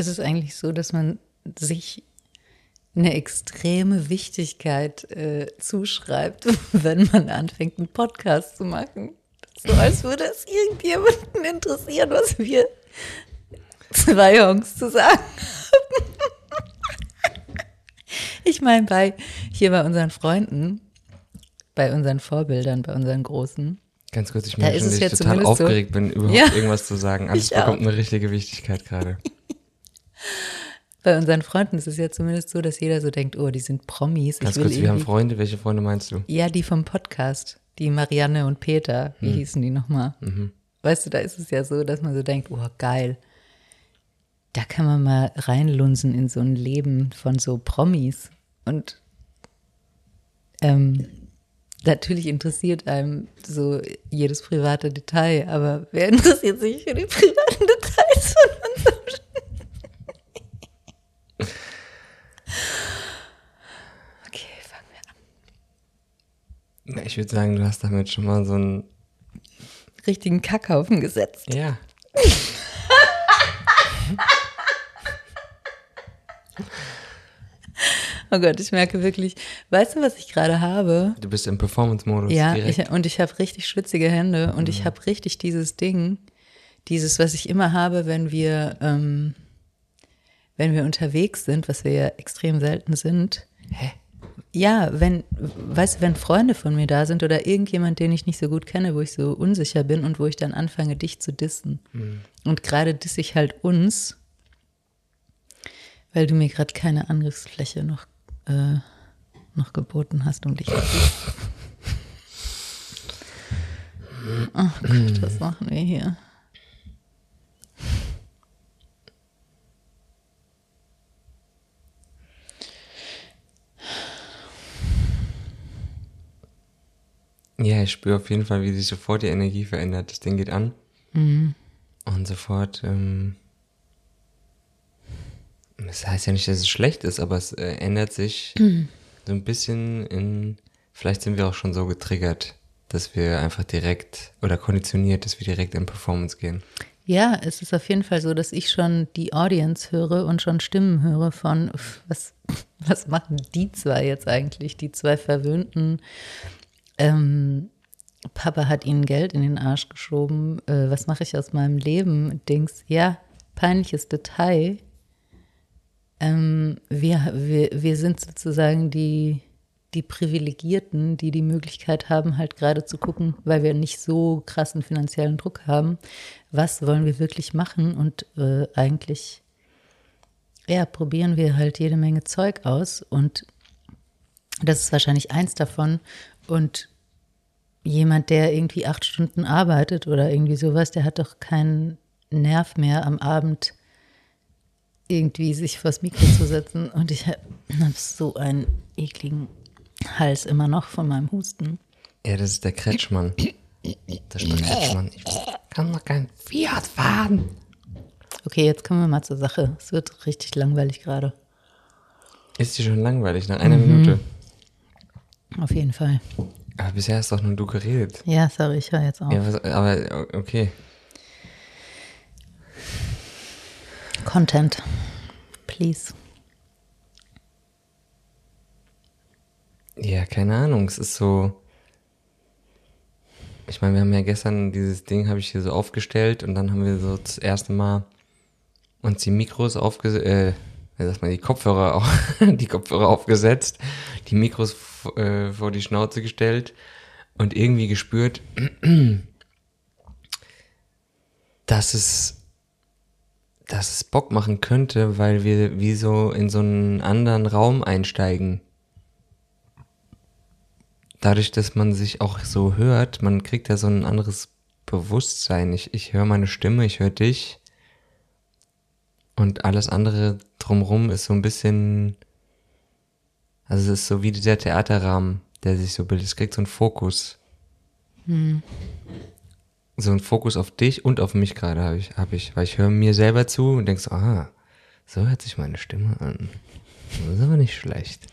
ist es eigentlich so, dass man sich eine extreme Wichtigkeit äh, zuschreibt, wenn man anfängt, einen Podcast zu machen. So als würde es irgendjemanden interessieren, was wir zwei Jungs zu sagen haben. Ich meine, bei hier bei unseren Freunden, bei unseren Vorbildern, bei unseren Großen. Ganz kurz, ich Da merke ist schon, dass ich total zumindest so- aufgeregt bin, überhaupt Ja. irgendwas zu sagen. Alles bekommt auch. eine richtige Wichtigkeit gerade. Bei unseren Freunden ist es ja zumindest so, dass jeder so denkt, oh, die sind Promis. Ganz kurz, wir haben Freunde. Welche Freunde meinst du? Ja, die vom Podcast, die Marianne und Peter, wie hießen die nochmal? Weißt du, da ist es ja so, dass man so denkt, oh geil, da kann man mal reinlunsen in so ein Leben von so Promis. Und ähm, natürlich interessiert einem so jedes private Detail, aber wer interessiert sich für die privaten Details von unserem Okay, fangen wir an. Na, Ich würde sagen, du hast damit schon mal so ein. Richtigen Kackhaufen gesetzt. Ja. Oh Gott, ich merke wirklich, weißt du, was ich gerade habe? Du bist im Performance-Modus. Ja, ich, und ich habe richtig schwitzige Hände und ich habe richtig dieses Ding, dieses, was ich immer habe, wenn wir, ähm, wenn wir unterwegs sind, was wir ja extrem selten sind. Hä? Ja, wenn, weißt du, wenn Freunde von mir da sind oder irgendjemand, den ich nicht so gut kenne, wo ich so unsicher bin und wo ich dann anfange, dich zu dissen. Und gerade disse ich halt uns, weil du mir gerade keine Angriffsfläche noch, äh, noch geboten hast, um dich zu dissen. Ach Gott, was machen wir hier? Ja, ich spüre auf jeden Fall, wie sich sofort die Energie verändert. Das Ding geht an. Mhm. Und sofort. Ähm, das heißt ja nicht, dass es schlecht ist, aber es äh, ändert sich Mhm. so ein bisschen in. Vielleicht sind wir auch schon so getriggert, dass wir einfach direkt oder konditioniert, dass wir direkt in Performance gehen. Ja, es ist auf jeden Fall so, dass ich schon die Audience höre und schon Stimmen höre von, was, was machen die zwei jetzt eigentlich, die zwei verwöhnten. Ähm, Papa hat ihnen Geld in den Arsch geschoben. Äh, was mache ich aus meinem Leben? Dings, ja, peinliches Detail. Ähm, wir, wir, wir sind sozusagen die, die Privilegierten, die die Möglichkeit haben, halt gerade zu gucken, weil wir nicht so krassen finanziellen Druck haben, was wollen wir wirklich machen und äh, eigentlich, ja, probieren wir halt jede Menge Zeug aus und das ist wahrscheinlich eins davon und jemand, der irgendwie acht Stunden arbeitet oder irgendwie sowas, der hat doch keinen Nerv mehr am Abend irgendwie sich vors Mikro zu setzen. Und ich habe hab so einen ekligen Hals immer noch von meinem Husten. Ja, das ist der Kretschmann. Das ist der Kretschmann. Ich kann noch kein Fiat fahren. Okay, jetzt kommen wir mal zur Sache. Es wird richtig langweilig gerade. Ist dir schon langweilig nach einer Minute? Auf jeden Fall. Aber bisher hast doch nur du geredet. Ja, sorry, ich höre jetzt auf. Ja, was, aber okay. Content. Please. Ja, keine Ahnung. Es ist so. Ich meine, wir haben ja gestern dieses Ding, habe ich hier so aufgestellt und dann haben wir so das erste Mal uns die Mikros aufgesetzt, äh, sagt man, die Kopfhörer, au- die Kopfhörer aufgesetzt, die Mikros äh, vor die Schnauze gestellt und irgendwie gespürt, dass es, dass es Bock machen könnte, weil wir wie so in so einen anderen Raum einsteigen dadurch, dass man sich auch so hört, man kriegt ja so ein anderes Bewusstsein. Ich, ich höre meine Stimme, ich höre dich. Und alles andere drumrum ist so ein bisschen, also es ist so wie dieser Theaterrahmen, der sich so bildet. Es kriegt so einen Fokus. So einen Fokus auf dich und auf mich gerade habe ich, habe ich, weil ich höre mir selber zu und denkst, aha, so hört sich meine Stimme an. Das ist aber nicht schlecht.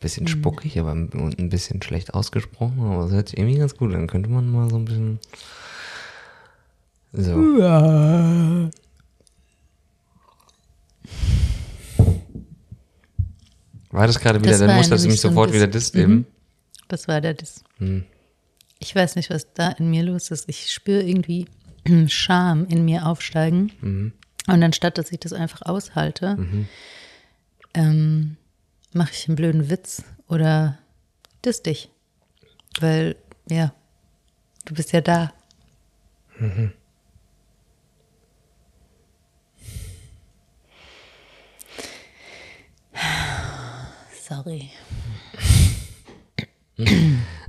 Bisschen spuckig, aber und ein bisschen schlecht ausgesprochen, aber es hört sich irgendwie ganz gut an. Könnte man mal so ein bisschen. So. War das gerade wieder Das dass du nämlich mich sofort wieder Mhm. eben? Das war der Diss. Hm. Ich weiß nicht, was da in mir los ist. Ich spüre irgendwie Scham in mir aufsteigen. Mhm. Und anstatt, dass ich das einfach aushalte, ähm, mache ich einen blöden Witz oder diss dich. Weil, ja, du bist ja da. Sorry.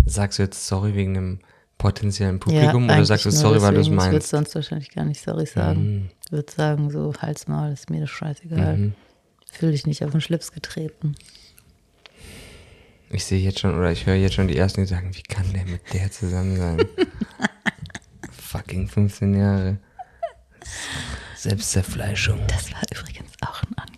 Sagst du jetzt sorry wegen einem potenziellen Publikum oder eigentlich sagst du sorry, weil du es deswegen. Ich würde meinst? Mhm. sonst wahrscheinlich gar nicht sorry sagen. Ich würde sagen, so Hals Maul, ist mir das scheißegal. Fühl dich nicht auf den Schlips getreten. Ich sehe jetzt schon oder ich höre jetzt schon die ersten, die sagen, wie kann der mit der zusammen sein? Fucking 15 Jahre. Selbstzerfleischung. Das war übrigens auch ein.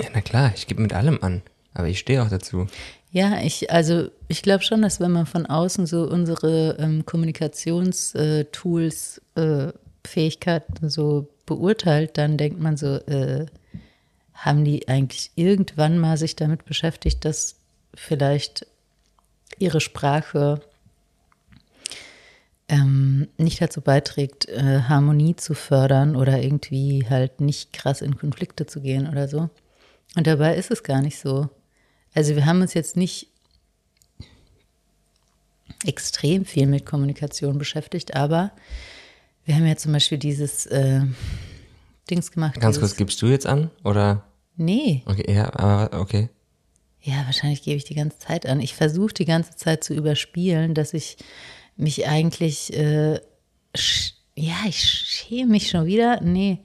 Ja, na klar, ich gebe mit allem an. Aber ich stehe auch dazu. Ja, ich, also ich glaube schon, dass wenn man von außen so unsere ähm, Kommunikationstools, äh, Fähigkeiten so beurteilt, dann denkt man so, äh, haben die eigentlich irgendwann mal sich damit beschäftigt, dass vielleicht ihre Sprache ähm, nicht dazu beiträgt, äh, Harmonie zu fördern oder irgendwie halt nicht krass in Konflikte zu gehen oder so. Und dabei ist es gar nicht so. Also wir haben uns jetzt nicht extrem viel mit Kommunikation beschäftigt, aber wir haben ja zum Beispiel dieses äh, Dings gemacht. Ganz kurz, gibst du jetzt an? Oder? Nee, Okay, ja, aber okay. ja, wahrscheinlich gebe ich die ganze Zeit an. Ich versuche die ganze Zeit zu überspielen, dass ich mich eigentlich, äh, ja, ich schäme mich schon wieder. Nee,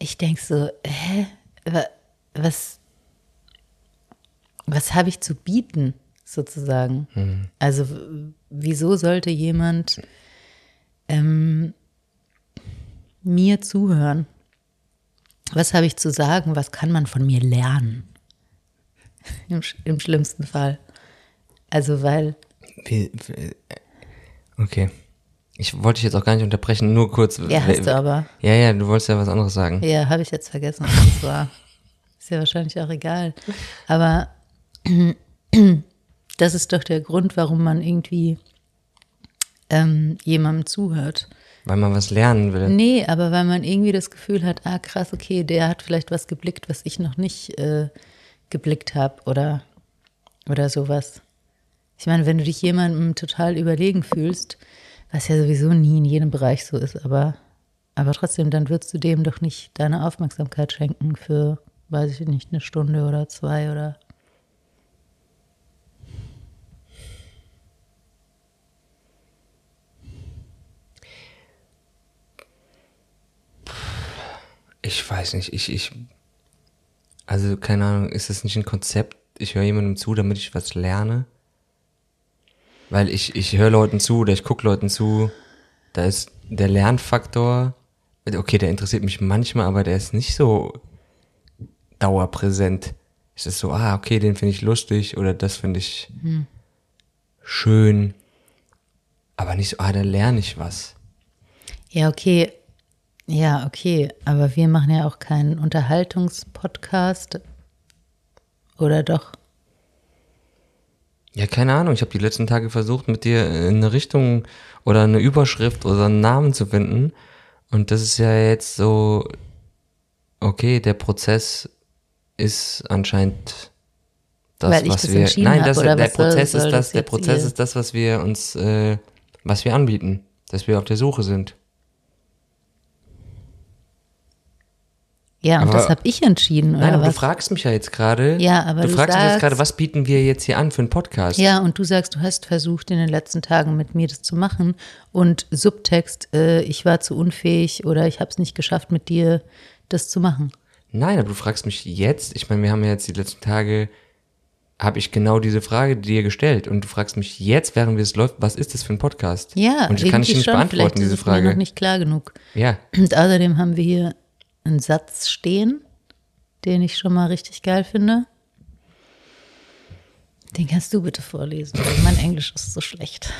ich denke so, hä, was, was habe ich zu bieten, sozusagen? Also, w- wieso sollte jemand ähm, mir zuhören? Was habe ich zu sagen? Was kann man von mir lernen? Im, Im schlimmsten Fall. Also, weil, okay. Ich wollte dich jetzt auch gar nicht unterbrechen, nur kurz. ja, hast du aber. Ja, ja, du wolltest ja was anderes sagen. Ja, habe ich jetzt vergessen, was das war. Ist ja wahrscheinlich auch egal. Aber das ist doch der Grund, warum man irgendwie ähm, jemandem zuhört. Weil man was lernen will. Nee, aber weil man irgendwie das Gefühl hat, ah krass, okay, der hat vielleicht was geblickt, was ich noch nicht äh, geblickt habe oder, oder sowas. Ich meine, wenn du dich jemandem total überlegen fühlst, was ja sowieso nie in jedem Bereich so ist, aber, aber trotzdem, dann würdest du dem doch nicht deine Aufmerksamkeit schenken für, weiß ich nicht, eine Stunde oder zwei oder. Ich weiß nicht, ich, ich, also keine Ahnung, ist das nicht ein Konzept? Ich höre jemandem zu, damit ich was lerne? Weil ich, ich höre Leuten zu oder ich gucke Leuten zu, da ist der Lernfaktor, okay, der interessiert mich manchmal, aber der ist nicht so dauerpräsent. Es ist so, ah, okay, den finde ich lustig oder das finde ich schön, aber nicht so, ah, da lerne ich was. Ja, okay. Ja, okay. Aber wir machen ja auch keinen Unterhaltungspodcast. Oder doch? Ja, keine Ahnung. Ich habe die letzten Tage versucht, mit dir in eine Richtung oder eine Überschrift oder einen Namen zu finden. Und das ist ja jetzt so, okay, der Prozess ist anscheinend das, was das wir. Nein, das, der Prozess ist das der Prozess ist das, was wir uns, äh, was wir anbieten, dass wir auf der Suche sind. Ja, und Aber- das habe ich entschieden, oder Nein, aber was? du fragst mich ja jetzt gerade. Ja, aber du du fragst mich jetzt sagst- gerade, was bieten wir jetzt hier an für einen Podcast? Ja, und du sagst, du hast versucht, in den letzten Tagen mit mir das zu machen. Und Subtext, äh, ich war zu unfähig oder ich habe es nicht geschafft, mit dir das zu machen. Nein, aber du fragst mich jetzt, ich meine, wir haben ja jetzt die letzten Tage, habe ich genau diese Frage dir gestellt und du fragst mich jetzt, während wir es läuft, was ist das für ein Podcast? Ja, und das kann ich dir nicht schon. Vielleicht beantworten, ist diese es mir Frage. noch nicht klar genug. Ja, Und außerdem haben wir hier einen Satz stehen, den ich schon mal richtig geil finde. Den kannst du bitte vorlesen, weil mein Englisch ist so schlecht.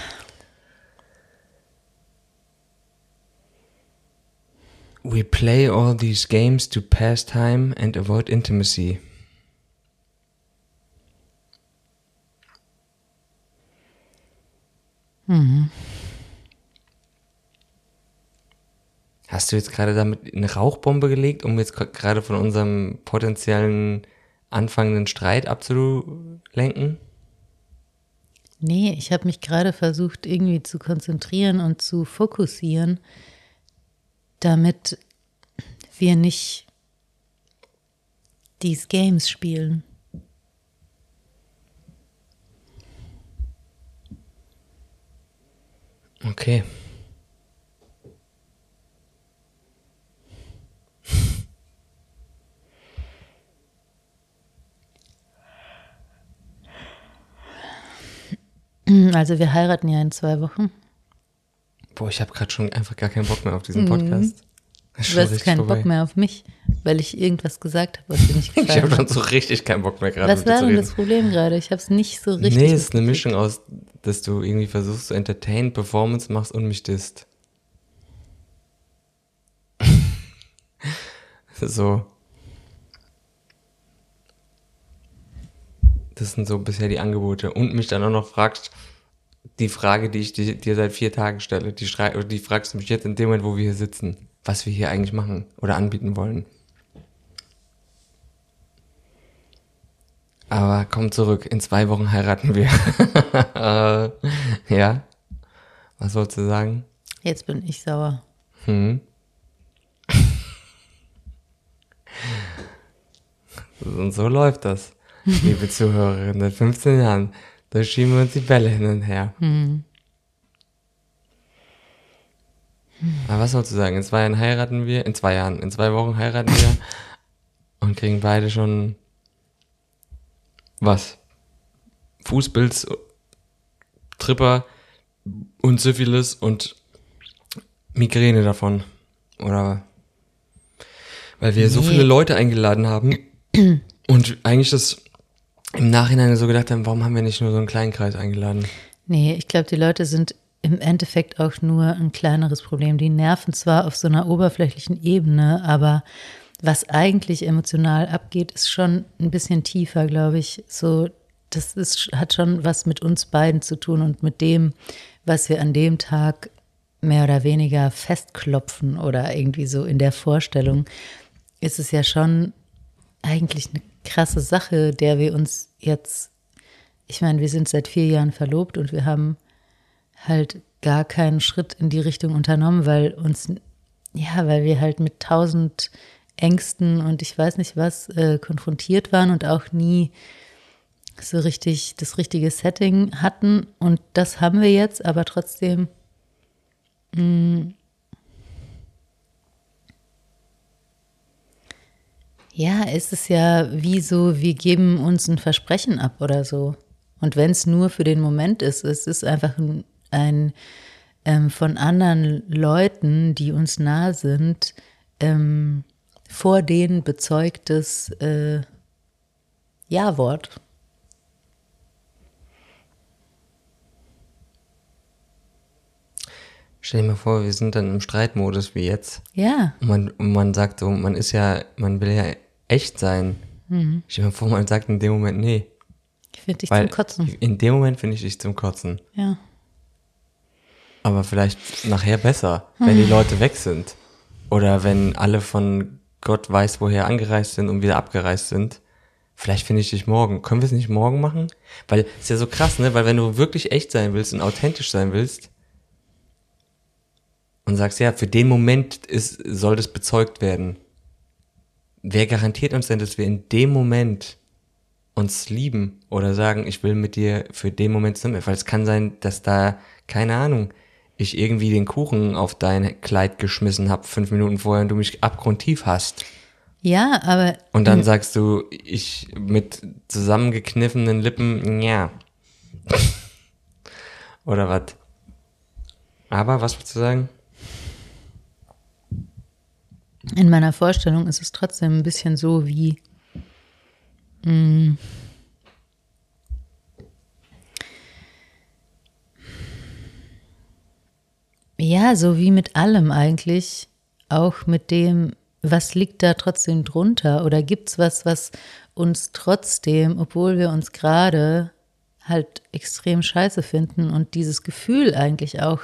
We play all these games to pass time and avoid intimacy. Mhm. Hast du jetzt gerade damit eine Rauchbombe gelegt, um jetzt gerade von unserem potenziellen anfangenden Streit abzulenken? Nee, ich habe mich gerade versucht, irgendwie zu konzentrieren und zu fokussieren damit wir nicht these Games spielen. Okay. Also wir heiraten ja in zwei Wochen. Boah, ich habe gerade schon einfach gar keinen Bock mehr auf diesen Podcast. Das ist Du hast keinen vorbei. Bock mehr auf mich, weil ich irgendwas gesagt habe, was dir nicht Ich gefallen habe schon so richtig keinen Bock mehr gerade Was war denn das Problem gerade? Ich habe es nicht so richtig. nee, es ist eine. Mischung aus, dass du irgendwie versuchst zu entertain, Performance machst und mich disst. so. Das sind so bisher die Angebote. Und mich dann auch noch fragst, die Frage, die ich dir, dir seit vier Tagen stelle, die, die fragst du mich jetzt in dem Moment, wo wir hier sitzen, was wir hier eigentlich machen oder anbieten wollen. Aber komm zurück, in zwei Wochen heiraten wir. Äh, ja? Was wolltest du sagen? Jetzt bin ich sauer. Hm? Und so läuft das, liebe Zuhörerinnen. Seit 15 Jahren, da schieben wir uns die Bälle hin und her. Aber was sollst du sagen? In zwei Jahren heiraten wir, in zwei Jahren, in zwei Wochen heiraten wir und kriegen beide schon was? Fußpilz, Tripper und Syphilis und Migräne davon. Oder weil wir so Nee. viele Leute eingeladen haben und eigentlich das im Nachhinein so gedacht haben, warum haben wir nicht nur so einen kleinen Kreis eingeladen? Nee, ich glaube, die Leute sind im Endeffekt auch nur ein kleineres Problem. Die nerven zwar auf so einer oberflächlichen Ebene, aber was eigentlich emotional abgeht, ist schon ein bisschen tiefer, glaube ich. So, das ist, hat schon was mit uns beiden zu tun und mit dem, was wir an dem Tag mehr oder weniger festklopfen oder irgendwie so in der Vorstellung, ist es ja schon eigentlich eine krasse Sache, der wir uns jetzt, ich meine, wir sind seit vier Jahren verlobt und wir haben halt gar keinen Schritt in die Richtung unternommen, weil uns, ja, weil wir halt mit tausend Ängsten und ich weiß nicht was äh, konfrontiert waren und auch nie so richtig das richtige Setting hatten. Und das haben wir jetzt, aber trotzdem. mh, Ja, es ist ja wie so, wir geben uns ein Versprechen ab oder so. Und wenn es nur für den Moment ist, es ist einfach ein, ein ähm, von anderen Leuten, die uns nah sind, ähm, vor denen bezeugtes äh, Ja-Wort. Stell dir mal vor, wir sind dann im Streitmodus wie jetzt. Ja, Und man, und man sagt so, man ist ja, man will ja echt sein. Stell dir mal vor, man sagt in dem Moment, nee. ich finde dich Weil zum Kotzen. in dem Moment finde ich dich zum Kotzen. Ja. Aber vielleicht nachher besser, wenn die Leute weg sind. Oder wenn alle von Gott weiß woher angereist sind und wieder abgereist sind. Vielleicht finde ich dich morgen. Können wir es nicht morgen machen? Weil es ist ja so krass, ne? Weil wenn du wirklich echt sein willst und authentisch sein willst und sagst, ja, für den Moment ist, soll das bezeugt werden. Wer garantiert uns denn, dass wir in dem Moment uns lieben oder sagen, ich will mit dir für den Moment zusammen, weil es kann sein, dass da, keine Ahnung, ich irgendwie den Kuchen auf dein Kleid geschmissen habe fünf Minuten vorher und du mich abgrundtief hast. Ja, aber Und dann sagst du, ich mit zusammengekniffenen Lippen, ja. Oder was? Aber, was willst du sagen? In meiner Vorstellung ist es trotzdem ein bisschen so wie. mm, Ja, so wie mit allem eigentlich, auch mit dem, was liegt da trotzdem drunter? Oder gibt es was, was uns trotzdem, obwohl wir uns gerade halt extrem scheiße finden und dieses Gefühl eigentlich auch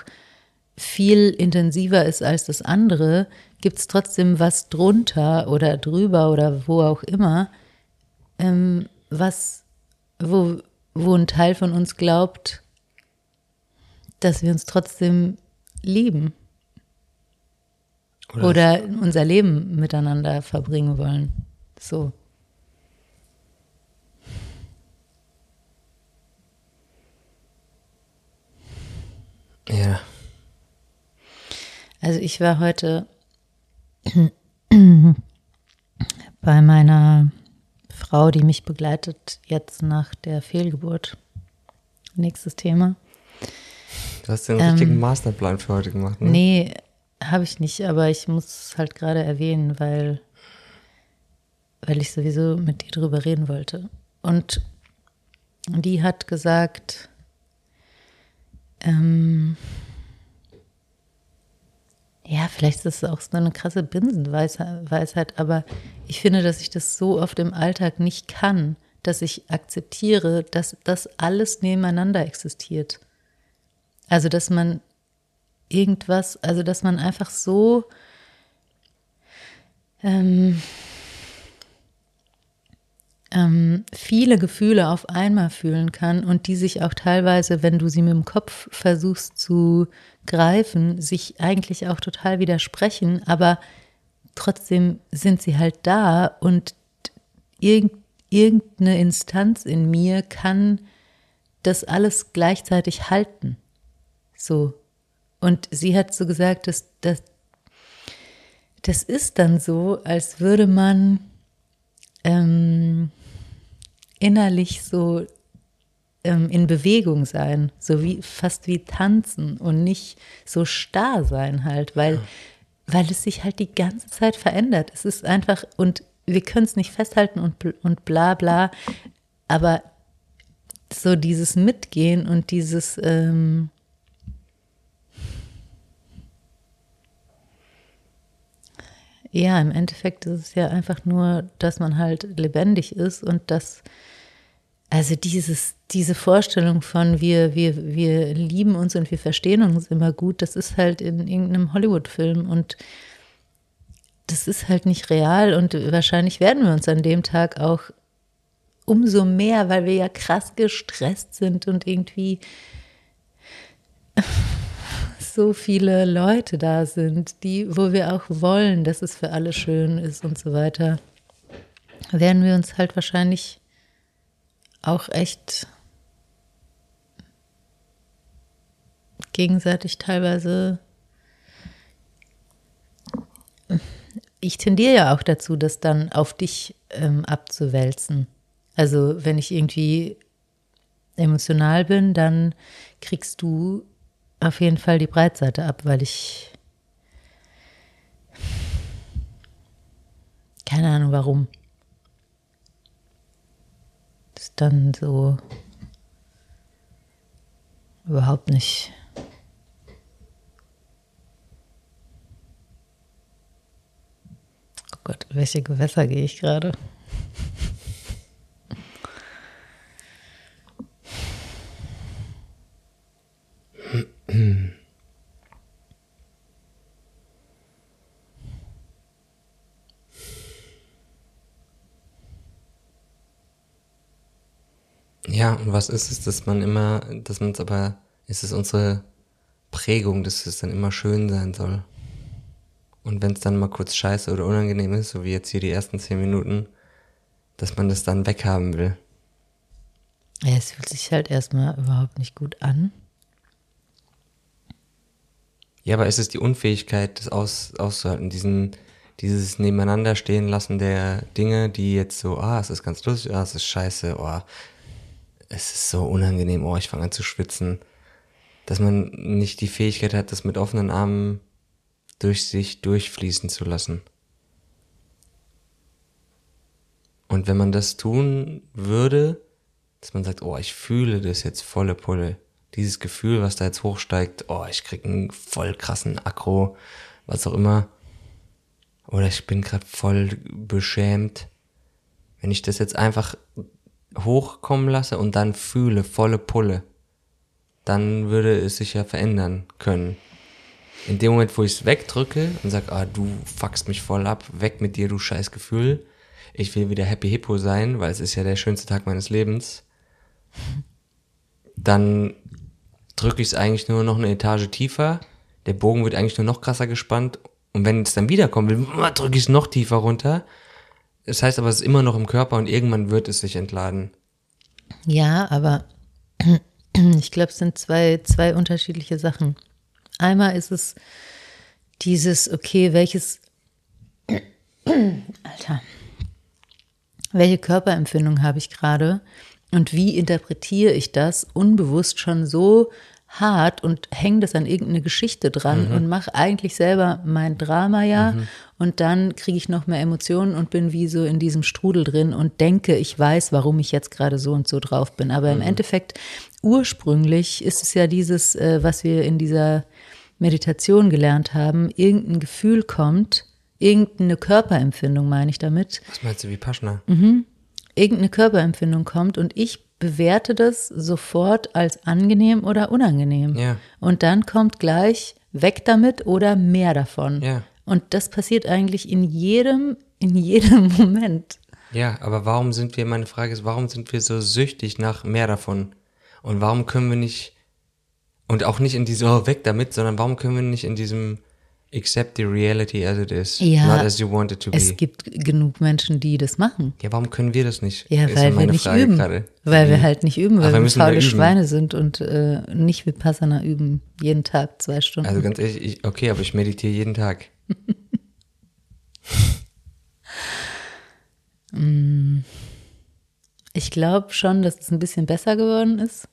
viel intensiver ist als das andere, gibt es trotzdem was drunter oder drüber oder wo auch immer, ähm, was, wo, wo ein Teil von uns glaubt, dass wir uns trotzdem lieben. Oder, oder unser Leben miteinander verbringen wollen. So. Ja. Also ich war heute bei meiner Frau, die mich begleitet, jetzt nach der Fehlgeburt. Nächstes Thema. Du hast den ähm, richtigen Masterplan für heute gemacht, ne? Nee, habe ich nicht, aber ich muss es halt gerade erwähnen, weil, weil ich sowieso mit dir drüber reden wollte. Und die hat gesagt, ähm, ja, vielleicht ist es auch so eine krasse Binsenweisheit, aber ich finde, dass ich das so oft im Alltag nicht kann, dass ich akzeptiere, dass das alles nebeneinander existiert. Also, dass man irgendwas, also dass man einfach so ähm, ähm, viele Gefühle auf einmal fühlen kann und die sich auch teilweise, wenn du sie mit dem Kopf versuchst zu greifen, sich eigentlich auch total widersprechen, aber trotzdem sind sie halt da und irg irgendeine Instanz in mir kann das alles gleichzeitig halten. So. Und sie hat so gesagt, dass, dass das ist dann so, als würde man ähm, innerlich so ähm, in Bewegung sein, so wie fast wie tanzen und nicht so starr sein halt, weil, ja. weil es sich halt die ganze Zeit verändert. Es ist einfach, und wir können es nicht festhalten und, und bla bla, aber so dieses Mitgehen und dieses ähm, Ja, im Endeffekt ist es ja einfach nur, dass man halt lebendig ist und dass, also dieses, diese Vorstellung von wir, wir, wir lieben uns und wir verstehen uns immer gut, das ist halt in irgendeinem Hollywood-Film und das ist halt nicht real und wahrscheinlich werden wir uns an dem Tag auch umso mehr, weil wir ja krass gestresst sind und irgendwie so viele Leute da sind, die, wo wir auch wollen, dass es für alle schön ist und so weiter, werden wir uns halt wahrscheinlich auch echt gegenseitig teilweise. Ich tendiere ja auch dazu, das dann auf dich ähm, abzuwälzen. Also wenn ich irgendwie emotional bin, dann kriegst du auf jeden Fall die Breitseite ab, weil ich keine Ahnung warum. Das ist dann so überhaupt nicht. Oh Gott, welche Gewässer gehe ich gerade? Ja, und was ist es, dass man immer, dass man es aber, ist es unsere Prägung, dass es dann immer schön sein soll. Und wenn es dann mal kurz scheiße oder unangenehm ist, so wie jetzt hier die ersten zehn Minuten, dass man das dann weghaben will. Ja, es fühlt sich halt erstmal überhaupt nicht gut an. Ja, aber es ist die Unfähigkeit, das aus, auszuhalten, diesen, dieses Nebeneinander stehen lassen der Dinge, die jetzt so, ah, es ist ganz lustig, ah, es ist scheiße, oh, es ist so unangenehm, oh, ich fange an zu schwitzen. Dass man nicht die Fähigkeit hat, das mit offenen Armen durch sich durchfließen zu lassen. Und wenn man das tun würde, dass man sagt, oh, ich fühle das jetzt volle Pulle, dieses Gefühl, was da jetzt hochsteigt, oh, ich krieg einen voll krassen Akro, was auch immer. Oder ich bin gerade voll beschämt. Wenn ich das jetzt einfach hochkommen lasse und dann fühle, volle Pulle, dann würde es sich ja verändern können. In dem Moment, wo ich es wegdrücke und sage, ah, du fuckst mich voll ab, weg mit dir, du scheiß Gefühl, ich will wieder Happy Hippo sein, weil es ist ja der schönste Tag meines Lebens, dann drücke ich es eigentlich nur noch eine Etage tiefer, der Bogen wird eigentlich nur noch krasser gespannt und wenn es dann wiederkommen will, drücke ich es noch tiefer runter. Das heißt aber, es ist immer noch im Körper und irgendwann wird es sich entladen. Ja, aber ich glaube, es sind zwei, zwei unterschiedliche Sachen. Einmal ist es dieses, okay, welches, Alter, welche Körperempfindung habe ich gerade und wie interpretiere ich das unbewusst schon so hart und hänge das an irgendeine Geschichte dran mhm. und mache eigentlich selber mein Drama ja mhm. und dann kriege ich noch mehr Emotionen und bin wie so in diesem Strudel drin und denke, ich weiß, warum ich jetzt gerade so und so drauf bin. Aber mhm. im Endeffekt, ursprünglich ist es ja dieses, äh, was wir in dieser Meditation gelernt haben, irgendein Gefühl kommt, irgendeine Körperempfindung meine ich damit. Was meinst du, wie Paschner? Mhm. Irgendeine Körperempfindung kommt und ich bewerte das sofort als angenehm oder unangenehm. Ja. Und dann kommt gleich weg damit oder mehr davon. Ja. Und das passiert eigentlich in jedem, in jedem Moment. Ja, aber warum sind wir, meine Frage ist, warum sind wir so süchtig nach mehr davon? Und warum können wir nicht, und auch nicht in diesem, oh, weg damit, sondern warum können wir nicht in diesem Accept the reality as it is, Ja, not as you want it to be. Es gibt genug Menschen, die das machen. Ja, warum können wir das nicht? Ja, weil wir meine nicht Frage üben. gerade. Weil wir Mhm. halt nicht üben, Ach, weil wir wir da faule. Schweine sind und äh, nicht wie Passana üben, jeden Tag zwei Stunden. Also ganz ehrlich, ich, okay, aber ich meditiere jeden Tag. Ich glaube schon, dass es ein bisschen besser geworden ist.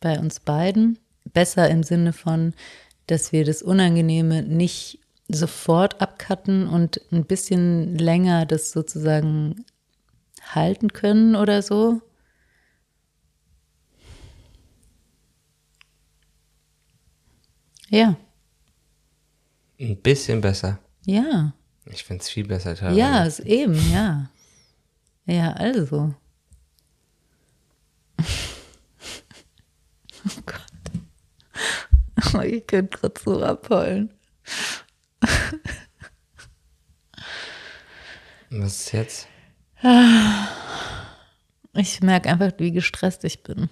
Bei uns beiden. Besser im Sinne von, dass wir das Unangenehme nicht sofort abcutten und ein bisschen länger das sozusagen halten können oder so. Ja, Ein bisschen besser. ja. Ich finde es viel besser teilweise. Ja, ist eben, ja. Ja, also. Oh Gott. Oh, ich könnte gerade so abheulen. Und Was ist jetzt? Ich merke einfach, wie gestresst ich bin.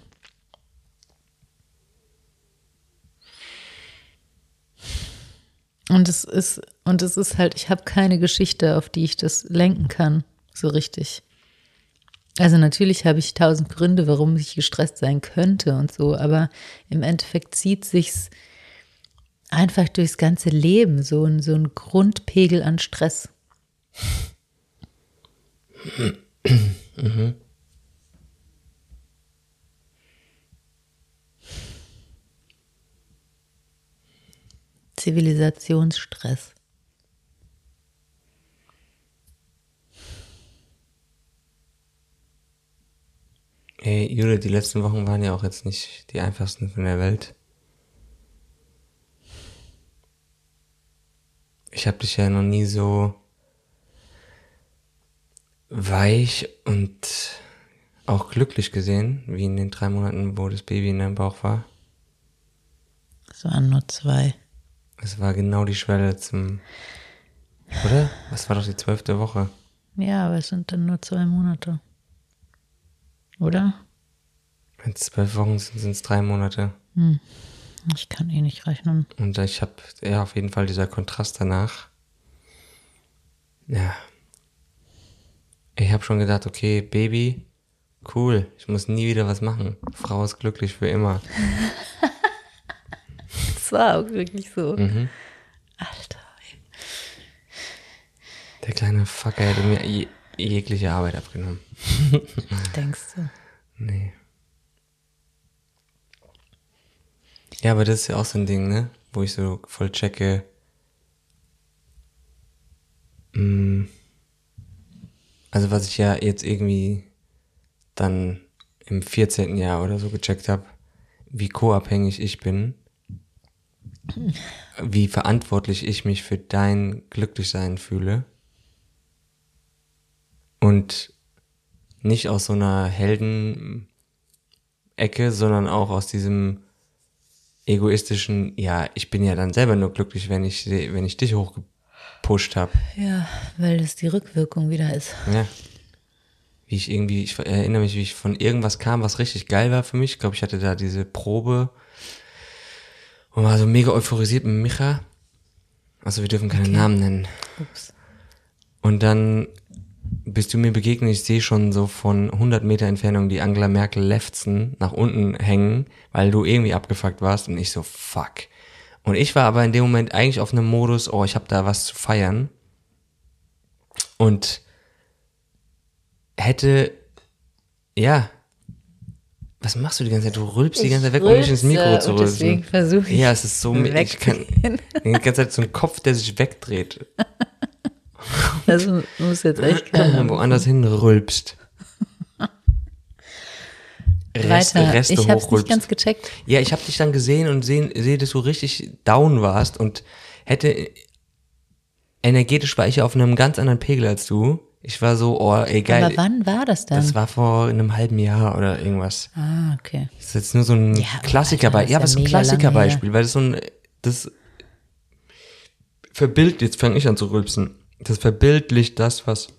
Und es ist, und es ist halt, ich habe keine Geschichte, auf die ich das lenken kann, so richtig. Also natürlich habe ich tausend Gründe, warum ich gestresst sein könnte und so, aber im Endeffekt zieht sich's einfach durchs ganze Leben, so ein, so ein Grundpegel an Stress. Zivilisationsstress. Ey, Jule, die letzten Wochen waren ja auch jetzt nicht die einfachsten von der Welt. Ich habe dich ja noch nie so weich und auch glücklich gesehen, wie in den drei Monaten, wo das Baby in deinem Bauch war. Es waren nur zwei. Es war genau die Schwelle zum, oder? Was war doch die zwölfte Woche? Ja, aber es sind dann nur zwei Monate. Oder? Wenn es zwölf Wochen sind, sind es drei Monate. Ich kann eh nicht rechnen. Und ich habe ja auf jeden Fall dieser Kontrast danach. Ja. Ich habe schon gedacht, okay, Baby, cool, ich muss nie wieder was machen. Frau ist glücklich für immer. Das war auch wirklich so. Mhm. Alter. Der kleine Fucker hätte mir jegliche Arbeit abgenommen. Denkst du? Nee. Ja, aber das ist ja auch so ein Ding, ne? Wo ich so voll checke. Mm, Also was ich ja jetzt irgendwie dann im 14. Jahr oder so gecheckt habe, wie co-abhängig ich bin, wie verantwortlich ich mich für dein Glücklichsein fühle und nicht aus so einer Helden-Ecke, sondern auch aus diesem egoistischen, ja, ich bin ja dann selber nur glücklich, wenn ich, wenn ich dich hochgepusht habe. Ja, weil das die Rückwirkung wieder ist. Ja. Wie ich irgendwie, ich erinnere mich, wie ich von irgendwas kam, was richtig geil war für mich. Ich glaube, ich hatte da diese Probe und war so mega euphorisiert mit Micha. Also wir dürfen keine Okay. Namen nennen. Ups. Und dann bist du mir begegnet, ich sehe schon so von 100 Meter Entfernung die Angela Merkel Lefzen nach unten hängen, weil du irgendwie abgefuckt warst und ich so, fuck. Und ich war aber in dem Moment eigentlich auf einem Modus, oh, ich habe da was zu feiern. Und hätte, ja, was machst du die ganze Zeit? Du rülpst die ganze Zeit weg, um nicht ins Mikro zu und deswegen rülpsen. versuche ich, Ja, es ist so, ich kann, die ganze Zeit so ein Kopf, der sich wegdreht. Das muss jetzt echt keiner. woanders hin rülpst. Rest, Weiter. Reste ich habe es nicht ganz gecheckt. Ja, ich habe dich dann gesehen und sehe, dass du richtig down warst und hätte energetisch war ich auf einem ganz anderen Pegel als du. Ich war so, oh, ey, geil. Aber wann war das dann? das war vor einem halben Jahr oder irgendwas. ah, okay. Das ist jetzt nur so ein Ja, Klassiker, Alter, das ist ja, ja aber so ein Klassikerbeispiel, weil das so ein, das verbildlicht, jetzt fange ich an zu rülpsen, das verbildlicht das, was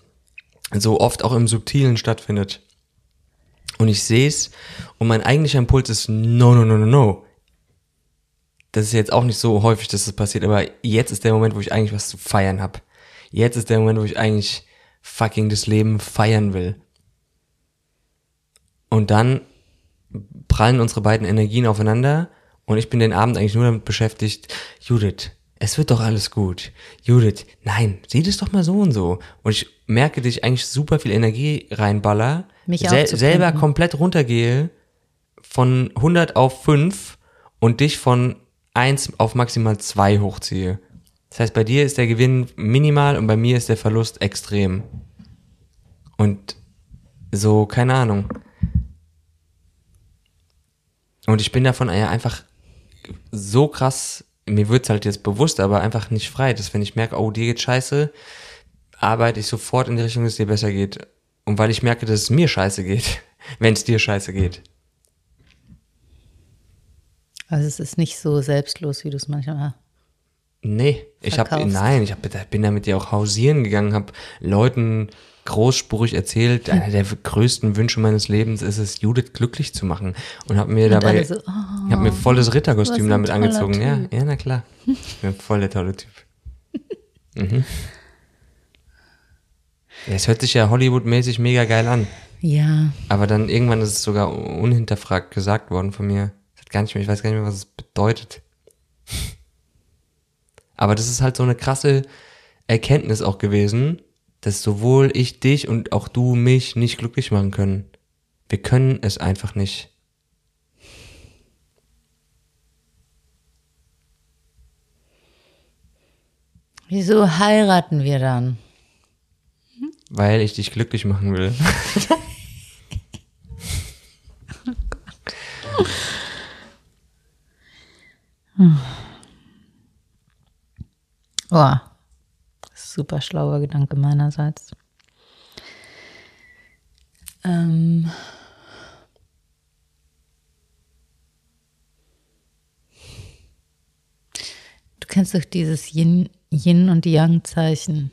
so oft auch im Subtilen stattfindet. Und ich sehe es und mein eigentlicher Impuls ist no, no, no, no, no. Das ist jetzt auch nicht so häufig, dass das passiert, aber jetzt ist der Moment, wo ich eigentlich was zu feiern habe. Jetzt ist der Moment, wo ich eigentlich fucking das Leben feiern will. Und dann prallen unsere beiden Energien aufeinander und ich bin den Abend eigentlich nur damit beschäftigt, Judith, es wird doch alles gut. Judith, nein, sieh das doch mal so und so. Und ich merke, dass ich eigentlich super viel Energie reinballer, Mich sel selber komplett runtergehe von 100 auf 5 und dich von 1 auf maximal 2 hochziehe. Das heißt, bei dir ist der Gewinn minimal und bei mir ist der Verlust extrem. Und so, keine Ahnung. Und ich bin davon einfach so krass, mir wird's halt jetzt bewusst, aber einfach nicht frei, dass wenn ich merke, oh, dir geht scheiße, arbeite ich sofort in die Richtung, dass es dir besser geht. Und weil ich merke, dass es mir scheiße geht, wenn es dir scheiße geht. Also es ist nicht so selbstlos, wie du es manchmal. Nee, ich habe nein, ich hab, bin da mit dir auch hausieren gegangen, habe Leuten großspurig erzählt, einer der größten Wünsche meines Lebens ist es, Judith glücklich zu machen und habe mir dabei so, oh, ich habe mir volles Ritterkostüm damit angezogen. Ja, Typ. ja, na klar. Ich bin voll der tolle Typ. Mhm. Ja, es hört sich ja Hollywood-mäßig mega geil an. Ja, Aber dann irgendwann ist es sogar unhinterfragt gesagt worden von mir. Gar nicht mehr, ich weiß gar nicht mehr, was es bedeutet. Aber das ist halt so eine krasse Erkenntnis auch gewesen, dass sowohl ich dich und auch du mich nicht glücklich machen können. Wir können es einfach nicht. wieso heiraten wir dann? Weil ich dich glücklich machen will. Oh, super schlauer Gedanke meinerseits. Ähm, du kennst doch dieses Yin, Yin und Yang-Zeichen.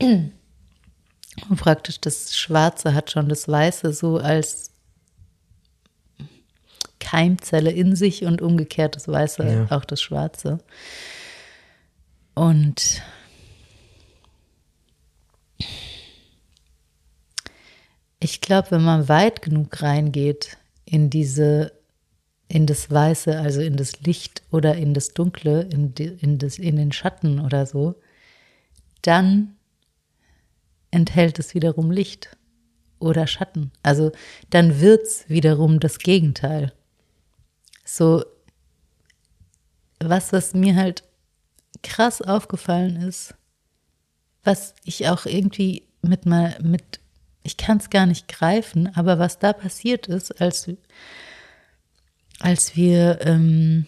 Und praktisch das Schwarze hat schon das Weiße so als Keimzelle in sich und umgekehrt das Weiße Ja. auch das Schwarze. Und ich glaube, wenn man weit genug reingeht in diese, in das Weiße, also in das Licht oder in das Dunkle, in, die, in, das, in den Schatten oder so, dann enthält es wiederum Licht oder Schatten. Also dann wird es wiederum das Gegenteil. So, was, was mir halt krass aufgefallen ist, was ich auch irgendwie mit mal mit, ich kann es gar nicht greifen, aber was da passiert ist, als, als wir, ähm,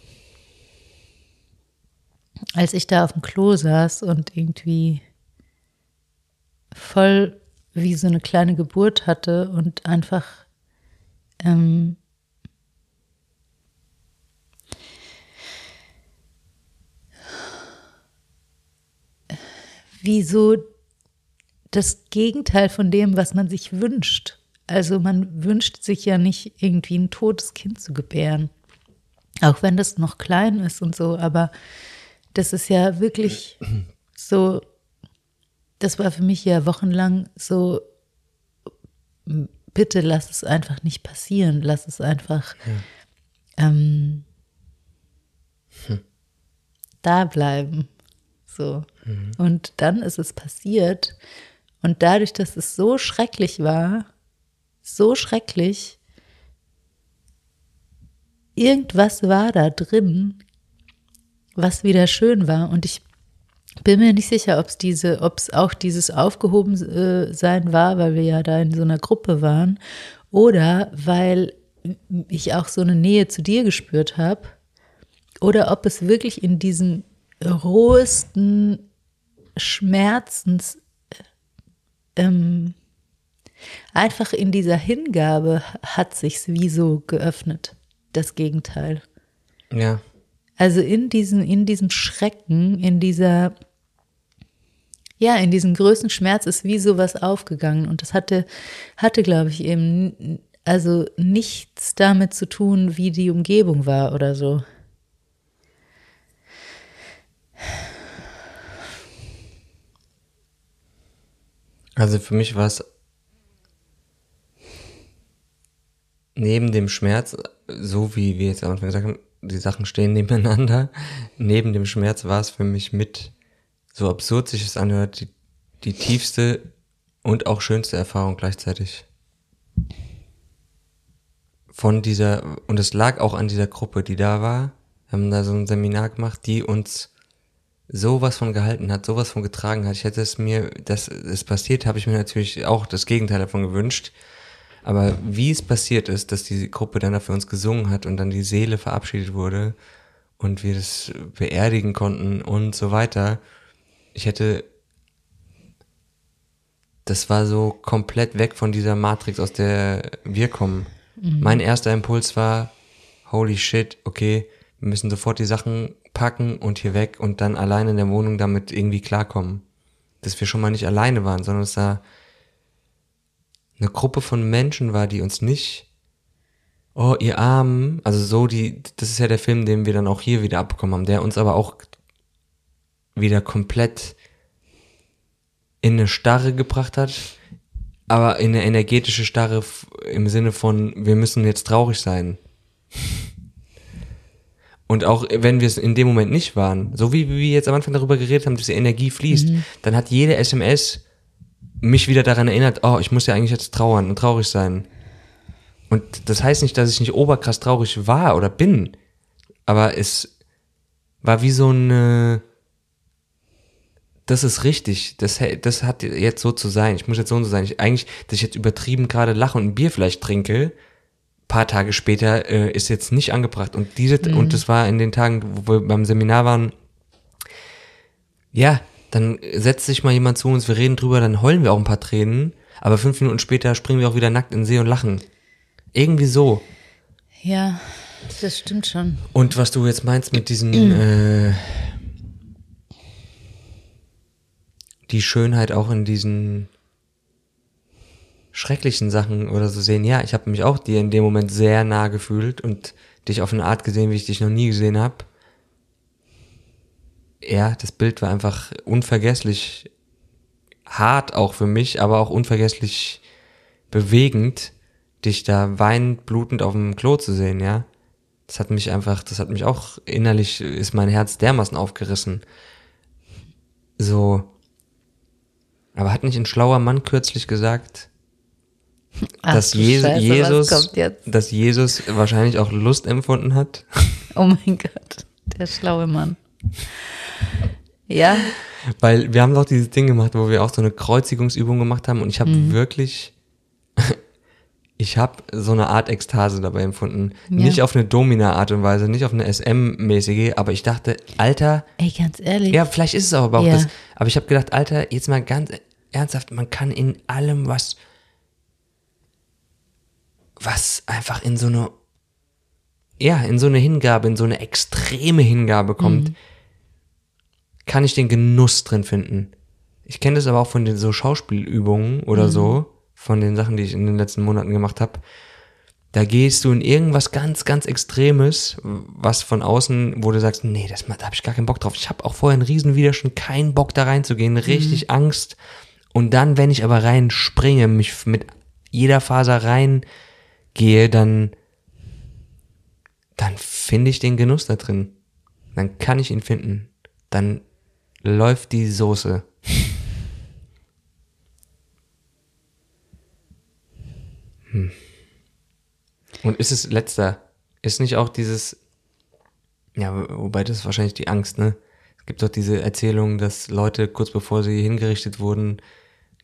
als ich da auf dem Klo saß und irgendwie voll wie so eine kleine Geburt hatte und einfach ähm, wie so das Gegenteil von dem, was man sich wünscht. Also man wünscht sich ja nicht irgendwie ein totes Kind zu gebären. Auch wenn das noch klein ist und so, aber das ist ja wirklich so, das war für mich ja wochenlang so, bitte lass es einfach nicht passieren, lass es einfach ja. ähm, hm. da bleiben. So. Mhm. Und dann ist es passiert. Und dadurch, dass es so schrecklich war, so schrecklich, irgendwas war da drin, was wieder schön war. Und ich bin mir nicht sicher, ob es diese, ob es auch dieses Aufgehobensein äh, war, weil wir ja da in so einer Gruppe waren, oder weil ich auch so eine Nähe zu dir gespürt habe, oder ob es wirklich in diesem rohesten Schmerzens ähm, einfach in dieser Hingabe hat sich's wie so geöffnet. Das Gegenteil. Ja. Also in diesen, in diesem Schrecken, in dieser, ja, in diesem größten Schmerz ist wie sowas aufgegangen. Und das hatte, hatte, glaube ich, eben, also nichts damit zu tun, wie die Umgebung war oder so. Also für mich war es neben dem Schmerz, so wie wir jetzt am Anfang gesagt haben, die Sachen stehen nebeneinander, neben dem Schmerz war es für mich mit, so absurd sich es anhört, die, die tiefste und auch schönste Erfahrung gleichzeitig. Von dieser, und es lag auch an dieser Gruppe, die da war. Wir haben da so ein Seminar gemacht, die uns sowas von gehalten hat, sowas von getragen hat. Ich hätte es mir, dass es passiert, habe ich mir natürlich auch das Gegenteil davon gewünscht. Aber wie es passiert ist, dass die Gruppe dann für uns gesungen hat und dann die Seele verabschiedet wurde und wir das beerdigen konnten und so weiter, ich hätte, das war so komplett weg von dieser Matrix, aus der wir kommen. Mhm. Mein erster Impuls war, holy shit, okay, wir müssen sofort die Sachen packen und hier weg und dann alleine in der Wohnung damit irgendwie klarkommen. Dass wir schon mal nicht alleine waren, sondern dass da eine Gruppe von Menschen war, die uns nicht, oh, ihr Armen, also so die, das ist ja der Film, den wir dann auch hier wieder abbekommen haben, der uns aber auch wieder komplett in eine Starre gebracht hat, aber in eine energetische Starre im Sinne von, wir müssen jetzt traurig sein. Und auch wenn wir es in dem Moment nicht waren, so wie wir jetzt am Anfang darüber geredet haben, dass die Energie fließt, mhm. dann hat jede SMS mich wieder daran erinnert, oh, ich muss ja eigentlich jetzt trauern und traurig sein. Und das heißt nicht, dass ich nicht oberkrass traurig war oder bin, aber es war wie so eine, das ist richtig, das, das hat jetzt so zu sein, ich muss jetzt so und so sein. Ich, eigentlich, dass ich jetzt übertrieben gerade lache und ein Bier vielleicht trinke, paar Tage später äh, ist jetzt nicht angebracht. Und diese, mhm. und das war in den Tagen, wo wir beim Seminar waren, ja, dann setzt sich mal jemand zu uns, wir reden drüber, dann heulen wir auch ein paar Tränen, aber fünf Minuten später springen wir auch wieder nackt in den See und lachen. Irgendwie so. Ja, das stimmt schon. Und was du jetzt meinst mit diesen, äh, die Schönheit auch in diesen schrecklichen Sachen oder so sehen. Ja, ich habe mich auch dir in dem Moment sehr nah gefühlt und dich auf eine Art gesehen, wie ich dich noch nie gesehen habe. Ja, das Bild war einfach unvergesslich hart auch für mich, aber auch unvergesslich bewegend, dich da weinend, blutend auf dem Klo zu sehen, ja. Das hat mich einfach, das hat mich auch innerlich, ist mein Herz dermaßen aufgerissen. So. Aber hat nicht ein schlauer Mann kürzlich gesagt, Ach, dass, Jesu, Scheiße, Jesus, dass Jesus wahrscheinlich auch Lust empfunden hat. Oh mein Gott, der schlaue Mann. Ja. Weil wir haben doch dieses Ding gemacht, wo wir auch so eine Kreuzigungsübung gemacht haben und ich habe mhm. wirklich, ich habe so eine Art Ekstase dabei empfunden. Ja. Nicht auf eine Domina-Art und Weise, nicht auf eine SM-mäßige, aber ich dachte, Alter. Ey, ganz ehrlich. Ja, vielleicht ist es auch, aber auch ja. das. Aber ich habe gedacht, Alter, jetzt mal ganz, ernsthaft, man kann in allem, was, was einfach in so eine, ja, in so eine Hingabe, in so eine extreme Hingabe kommt, Mhm. kann ich den Genuss drin finden. Ich kenne das aber auch von den so Schauspielübungen Mhm. oder so, von den Sachen, die ich in den letzten Monaten gemacht habe. Da gehst du in irgendwas ganz, ganz Extremes, was von außen, wo du sagst, nee, das, da habe ich gar keinen Bock drauf. Ich habe auch vorher einen riesen Widerstand, keinen Bock da reinzugehen, richtig Angst. Und dann, wenn ich aber reinspringe, mich mit jeder Faser reingehe, dann, dann finde ich den Genuss da drin. Dann kann ich ihn finden. Dann läuft die Soße. Hm. Und ist es letzter? Ist nicht auch dieses, ja, wo- wobei das ist wahrscheinlich die Angst, ne? Es gibt doch diese Erzählung, dass Leute kurz bevor sie hingerichtet wurden,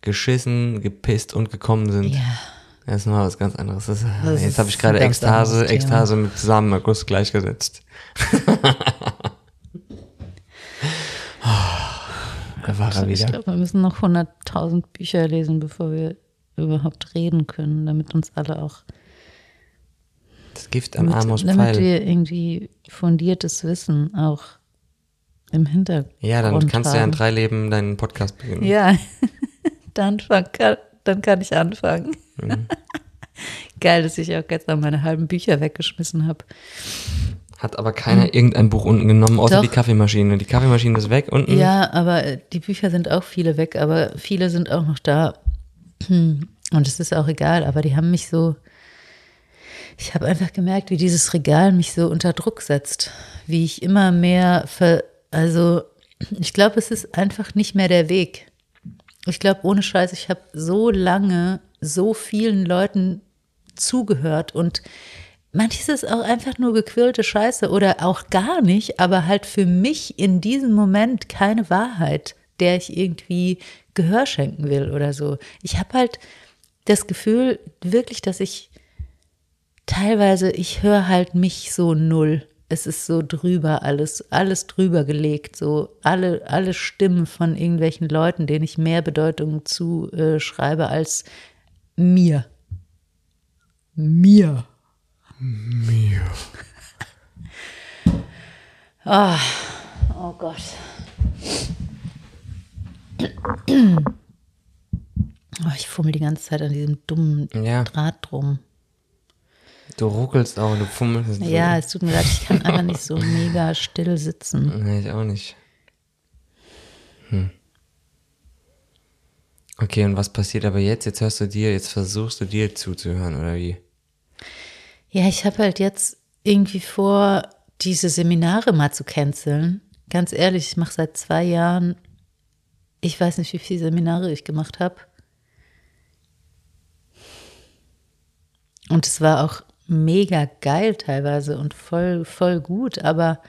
geschissen, gepisst und gekommen sind. Ja. Das ist noch was ganz anderes. Das, Das jetzt habe ich gerade Ekstase. Ekstase mit Samenerguss gleichgesetzt. da war er Ich wieder. glaube, wir müssen noch 100.000 Bücher lesen, bevor wir überhaupt reden können, damit uns alle auch, Das Gift damit, Amos damit Pfeil. wir irgendwie fundiertes Wissen auch im Hintergrund Ja, dann kannst du ja in haben. drei Leben deinen Podcast beginnen. Ja, dann, kann, dann kann ich anfangen. Mhm. Geil, dass ich auch gestern meine halben Bücher weggeschmissen habe. Hat aber keiner irgendein Buch unten genommen, außer Doch. die Kaffeemaschine. Die Kaffeemaschine ist weg unten. Ja, aber äh, die Bücher sind auch viele weg, aber viele sind auch noch da. Und es ist auch egal, aber die haben mich so. Ich habe einfach gemerkt, wie dieses Regal mich so unter Druck setzt. Wie ich immer mehr. Ver, also, ich glaube, es ist einfach nicht mehr der Weg. Ich glaube, ohne Scheiß, ich habe so lange so vielen Leuten zugehört und manches ist auch einfach nur gequirlte Scheiße oder auch gar nicht, aber halt für mich in diesem Moment keine Wahrheit, der ich irgendwie Gehör schenken will oder so. Ich habe halt das Gefühl wirklich, dass ich teilweise, ich höre halt mich so null. Es ist so drüber alles, alles drüber gelegt, so alle, alle Stimmen von irgendwelchen Leuten, denen ich mehr Bedeutung zuschreibe als mir. Mir. Mir. Ah, oh Gott. Oh, ich fummel die ganze Zeit an diesem dummen Ja. Draht drum. Du ruckelst auch, du fummelst. Ja, es tut mir leid, ich kann einfach nicht so mega still sitzen. Nee, ich auch nicht. Hm. Okay, und was passiert aber jetzt? Jetzt hörst du dir, jetzt versuchst du dir zuzuhören, oder wie? Ja, ich habe halt jetzt irgendwie vor, diese Seminare mal zu canceln. Ganz ehrlich, ich mache seit zwei Jahren, ich weiß nicht, wie viele Seminare ich gemacht habe. Und es war auch mega geil teilweise und voll, voll gut, aber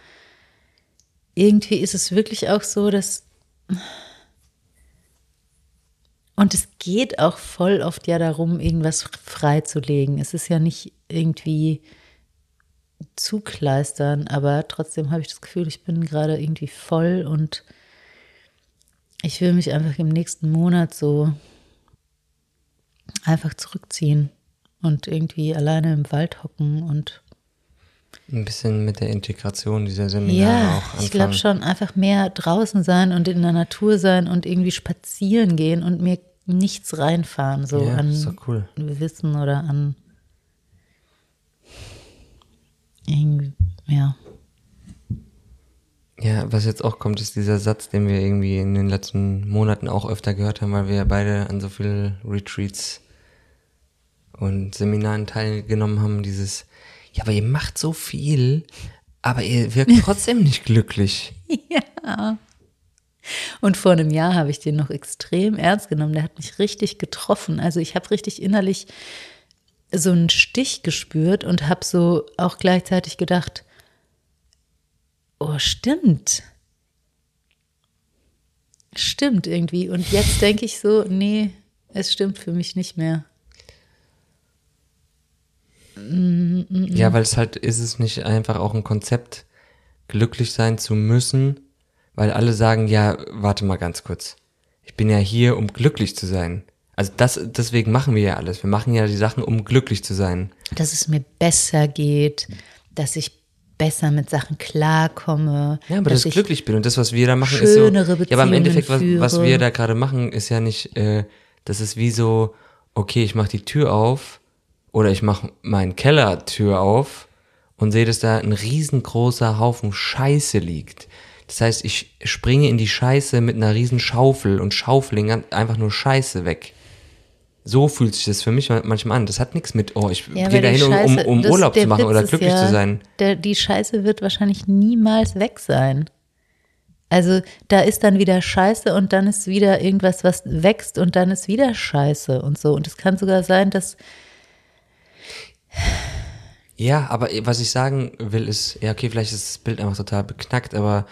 irgendwie ist es wirklich auch so, dass. Und es geht auch voll oft ja darum, irgendwas freizulegen. Es ist ja nicht irgendwie zukleistern, aber trotzdem habe ich das Gefühl, ich bin gerade irgendwie voll und ich will mich einfach im nächsten Monat so einfach zurückziehen und irgendwie alleine im Wald hocken und Ein bisschen mit der Integration dieser Seminare ja, auch anfangen. ich glaube schon einfach mehr draußen sein und in der Natur sein und irgendwie spazieren gehen und mir nichts reinfahren, so Ja, an cool. Wissen oder an irgendwie, ja. Ja, was jetzt auch kommt, ist dieser Satz, den wir irgendwie in den letzten Monaten auch öfter gehört haben, weil wir ja beide an so vielen Retreats und Seminaren teilgenommen haben, dieses, ja, aber ihr macht so viel, aber ihr wirkt trotzdem nicht glücklich. Ja. Und vor einem Jahr habe ich den noch extrem ernst genommen. Der hat mich richtig getroffen. Also ich habe richtig innerlich so einen Stich gespürt und habe so auch gleichzeitig gedacht, oh, stimmt. Stimmt irgendwie. Und jetzt denke ich so, nee, es stimmt für mich nicht mehr. Ja, weil es halt, ist es nicht einfach auch ein Konzept, glücklich sein zu müssen, weil alle sagen, ja, warte mal ganz kurz. Ich bin ja hier, um glücklich zu sein. Also das, deswegen machen wir ja alles. Wir machen ja die Sachen, um glücklich zu sein. Dass es mir besser geht, dass ich besser mit Sachen klarkomme. Ja, aber dass, dass ich glücklich bin. Und das, was wir da machen, ist so. schönere Ja, aber im Beziehungen Endeffekt, was, was wir da gerade machen, ist ja nicht, äh, das ist wie so, okay, ich mache die Tür auf oder ich mache meinen Kellertür auf und sehe, dass da ein riesengroßer Haufen Scheiße liegt. Das heißt, ich springe in die Scheiße mit einer riesen Schaufel und schaufel einfach nur Scheiße weg. So fühlt sich das für mich manchmal an. Das hat nichts mit, oh, ich Ja, gehe dahin, um, um, Scheiße- um das- Urlaub zu machen Witz oder glücklich ja, zu sein. Der, die Scheiße wird wahrscheinlich niemals weg sein. Also da ist dann wieder Scheiße und dann ist wieder irgendwas, was wächst und dann ist wieder Scheiße und so. Und es kann sogar sein, dass Ja, aber was ich sagen will ist, ja, okay, vielleicht ist das Bild einfach total beknackt, aber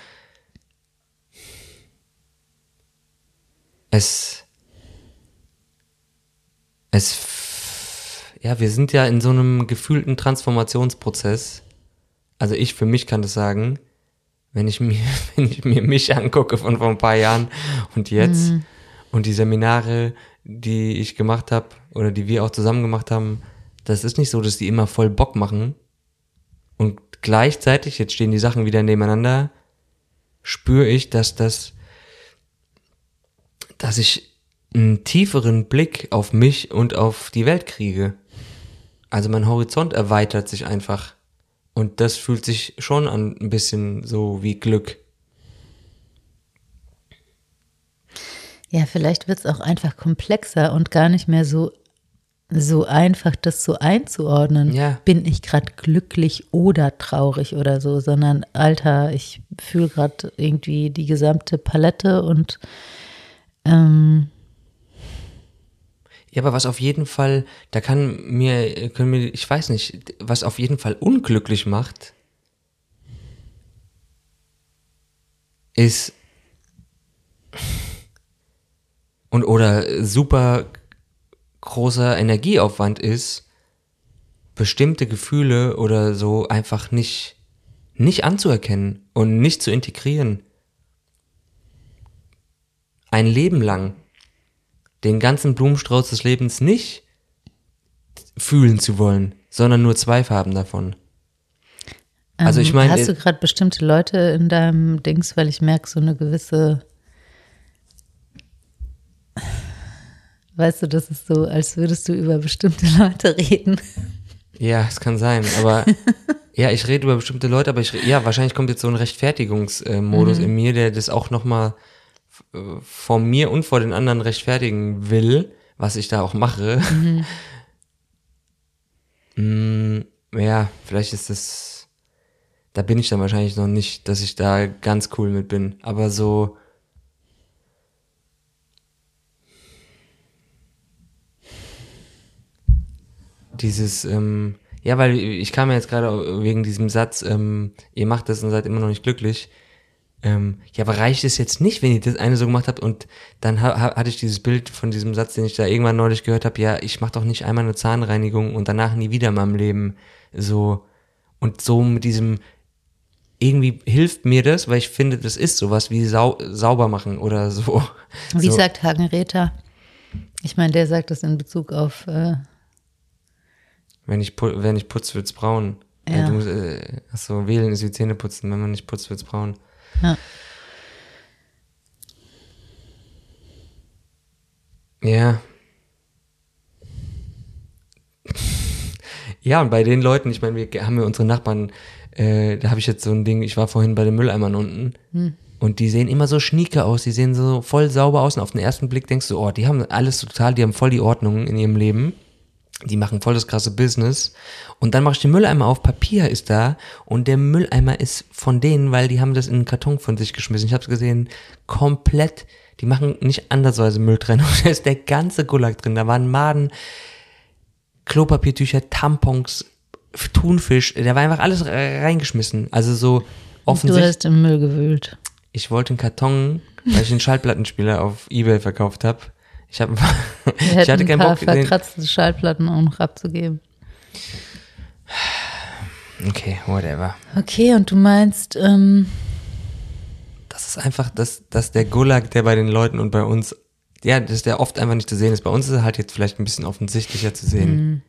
es, es, ja, wir sind ja in so einem gefühlten Transformationsprozess. Also ich für mich kann das sagen, wenn ich mir, wenn ich mir mich angucke von vor ein paar Jahren und jetzt und die Seminare, die ich gemacht habe oder die wir auch zusammen gemacht haben, das ist nicht so, dass die immer voll Bock machen. Und gleichzeitig, jetzt stehen die Sachen wieder nebeneinander, spüre ich, dass das, dass ich einen tieferen Blick auf mich und auf die Welt kriege. Also mein Horizont erweitert sich einfach. Und das fühlt sich schon an ein bisschen so wie Glück. ja, vielleicht wird es auch einfach komplexer und gar nicht mehr so so einfach, das so einzuordnen. Ja. Bin ich gerade glücklich oder traurig oder so, sondern Alter, ich fühle gerade irgendwie die gesamte Palette und ähm, Ja, aber was auf jeden Fall, da kann mir, können mir, ich weiß nicht, was auf jeden Fall unglücklich macht, ist und oder super großer Energieaufwand ist, bestimmte Gefühle oder so einfach nicht nicht anzuerkennen und nicht zu integrieren. Ein Leben lang den ganzen Blumenstrauß des Lebens nicht fühlen zu wollen, sondern nur zwei Farben davon. Also ich ähm, meine, hast du gerade bestimmte Leute in deinem Dings, weil ich merke so eine gewisse, weißt du, das ist so, als würdest du über bestimmte Leute reden. Ja, es kann sein, aber ja, ich rede über bestimmte Leute, aber ich ja, wahrscheinlich kommt jetzt so ein Rechtfertigungsmodus in mir, der das auch nochmal vor mir und vor den anderen rechtfertigen will, was ich da auch mache. Mm, ja, vielleicht ist das, da bin ich dann wahrscheinlich noch nicht, dass ich da ganz cool mit bin, aber so, dieses, ähm, ja, weil ich kam ja jetzt gerade wegen diesem Satz, ähm, ihr macht das und seid immer noch nicht glücklich. Ähm, ja, aber reicht es jetzt nicht, wenn ihr das eine so gemacht habt und dann ha ha- hatte ich dieses Bild von diesem Satz, den ich da irgendwann neulich gehört habe, ja, ich mache doch nicht einmal eine Zahnreinigung und danach nie wieder in meinem Leben so und so mit diesem irgendwie hilft mir das, weil ich finde, das ist sowas wie sau sauber machen oder so. Wie so. sagt Hagen Räther? Ich meine, der sagt das in Bezug auf, äh, Wenn ich, wenn ich putze, wird's braun. Ja. Äh, du musst, äh, achso, wählen ist wie Zähne putzen. Wenn man nicht putzt, wird's braun. ja. Ja. Ja, und bei den Leuten, ich meine, wir haben ja unsere Nachbarn, äh, da habe ich jetzt so ein Ding, ich war vorhin bei den Mülleimern unten und die sehen immer so schnieke aus, die sehen so voll sauber aus und auf den ersten Blick denkst du, oh, die haben alles total, die haben voll die Ordnung in ihrem Leben. Die machen voll das krasse Business. Und dann mach ich den Mülleimer auf, Papier ist da und der Mülleimer ist von denen, weil die haben das in einen Karton von sich geschmissen. Ich habe es gesehen, komplett, die machen nicht andersweise Mülltrennung. Da ist der ganze Gulag drin. Da waren Maden, Klopapiertücher, Tampons, Thunfisch, da war einfach alles re- reingeschmissen. Also so Du offensichtlich. hast im Müll gewühlt. Ich wollte einen Karton, weil ich einen Schallplattenspieler auf Ebay verkauft habe. Ich habe, Wir ich hatte ein keinen Bock. Verkratzte Schallplatten auch noch abzugeben. okay, whatever. Okay, und du meinst, ähm, Das das ist einfach, dass, dass der Gulag, der bei den Leuten und bei uns, ja, dass der oft einfach nicht zu sehen ist. Bei uns ist er halt jetzt vielleicht ein bisschen offensichtlicher zu sehen.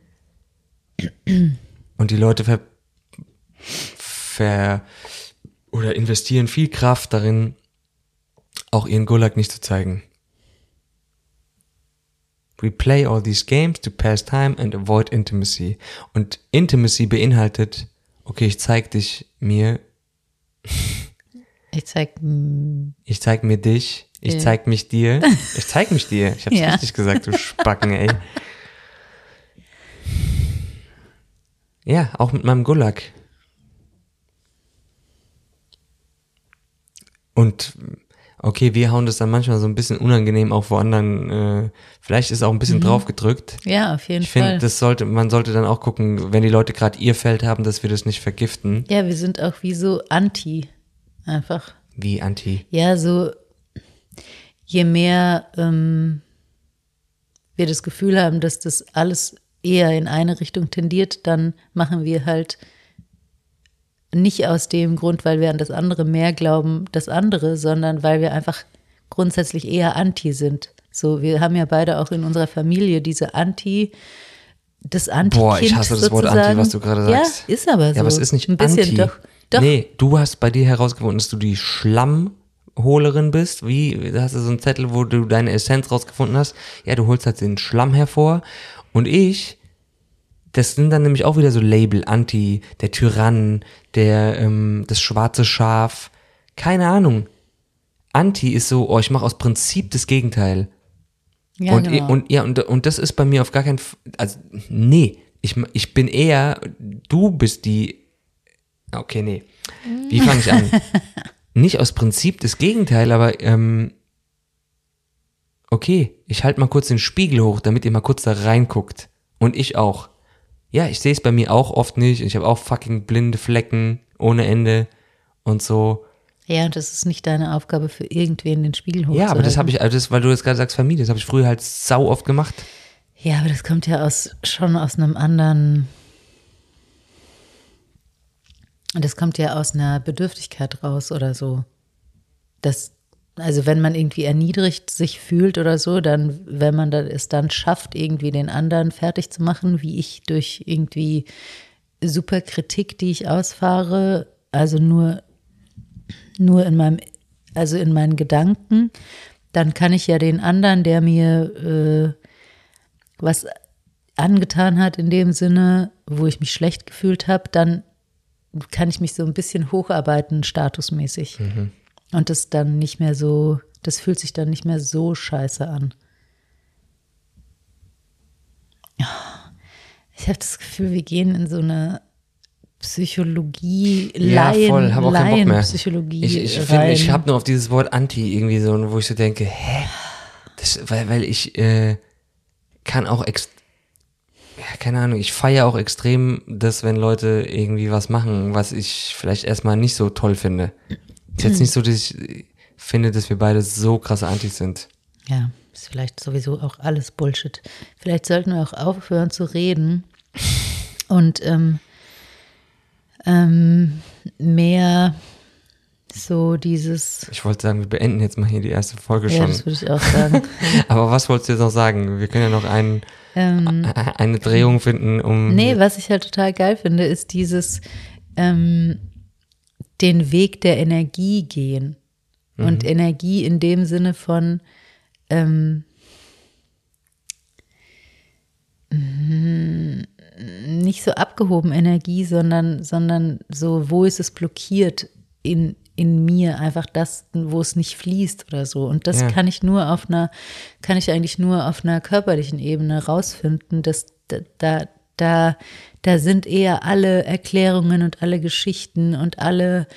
Und die Leute ver, ver oder investieren viel Kraft darin, auch ihren Gulag nicht zu zeigen. We play all these games to pass time and avoid intimacy. Und Intimacy beinhaltet, okay, ich zeig dich mir, Ich zeig, ich zeig mir dich, ich Ja. zeig mich dir, ich zeig mich dir. Ich hab's Ja. richtig gesagt, du Spacken, ey. Ja, auch mit meinem Gulag. Und okay, wir hauen das dann manchmal so ein bisschen unangenehm auch wo anderen, äh, vielleicht ist auch ein bisschen Mhm. draufgedrückt. ja, auf jeden Ich finde, Fall. das sollte, man sollte dann auch gucken, wenn die Leute gerade ihr Feld haben, dass wir das nicht vergiften. ja, wir sind auch wie so anti. Einfach. Wie Anti. Ja, so je mehr ähm, wir das Gefühl haben, dass das alles eher in eine Richtung tendiert, dann machen wir halt nicht aus dem Grund, weil wir an das andere mehr glauben, das andere, sondern weil wir einfach grundsätzlich eher anti sind. So, wir haben ja beide auch in unserer Familie diese Anti, das Anti. Boah, ich hasse das Wort Anti, was du gerade sagst. Ja, ist aber so. Ja, aber es ist nicht ein bisschen Anti. doch. Doch, Nee, du hast bei dir herausgefunden, dass du die Schlammholerin bist. Wie, hast du so einen Zettel, wo du deine Essenz rausgefunden hast. Ja, du holst halt den Schlamm hervor. Und ich, das sind dann nämlich auch wieder so Label, Anti, der Tyrann, der, ähm, das schwarze Schaf. Keine Ahnung. Anti ist so, oh, ich mache aus Prinzip das Gegenteil. ja, und, genau. und ja, und, und das ist bei mir auf gar keinen F also nee, ich, ich bin eher, du bist die, okay, nee, wie fange ich an? Nicht aus Prinzip das Gegenteil, aber ähm, okay, ich halte mal kurz den Spiegel hoch, damit ihr mal kurz da reinguckt. Und ich auch. Ja, ich sehe es bei mir auch oft nicht. Ich habe auch fucking blinde Flecken ohne Ende und so. Ja, und das ist nicht deine Aufgabe für irgendwen den Spiegel hochzuhalten. Ja, aber das habe ich, also das, weil du jetzt gerade sagst Familie, das habe ich früher halt sau oft gemacht. Ja, aber das kommt ja aus, schon aus einem anderen. Das kommt ja aus einer Bedürftigkeit raus oder so. Das, also wenn man irgendwie erniedrigt sich fühlt oder so, dann, wenn man es dann schafft, irgendwie den anderen fertig zu machen, wie ich durch irgendwie super Kritik, die ich ausfahre, also nur, nur in meinem, also in meinen Gedanken, dann kann ich ja den anderen, der mir äh, was angetan hat in dem Sinne, wo ich mich schlecht gefühlt habe, dann kann ich mich so ein bisschen hocharbeiten, statusmäßig. Und das dann nicht mehr so, das fühlt sich dann nicht mehr so scheiße an. Ich habe das Gefühl, wir gehen in so eine Psychologie, Ja, Laien, voll, hab auch keinen Bock mehr. Laienpsychologie Ich, ich, ich habe nur auf dieses Wort Anti irgendwie so, wo ich so denke, hä? Das, weil, weil ich äh, kann auch ex ja, keine Ahnung, ich feiere auch extrem das, wenn Leute irgendwie was machen, was ich vielleicht erstmal nicht so toll finde. Ist jetzt nicht so, dass ich finde, dass wir beide so krasse Antis sind. Ja, ist vielleicht sowieso auch alles Bullshit. Vielleicht sollten wir auch aufhören zu reden und ähm, ähm, mehr so dieses. Ich wollte sagen, wir beenden jetzt mal hier die erste Folge Ja, schon. das würde ich auch sagen. Aber was wolltest du jetzt noch sagen? Wir können ja noch einen, eine Drehung finden, um. Ähm, Nee, was ich halt total geil finde, ist dieses ähm, den Weg der Energie gehen. Und Energie in dem Sinne von ähm, mm, nicht so abgehoben Energie, sondern, sondern so, wo ist es blockiert in, in mir, einfach das, wo es nicht fließt oder so. Und das Ja. kann ich nur auf einer, kann ich eigentlich nur auf einer körperlichen Ebene rausfinden, dass da, da, da, da sind eher alle Erklärungen und alle Geschichten und alle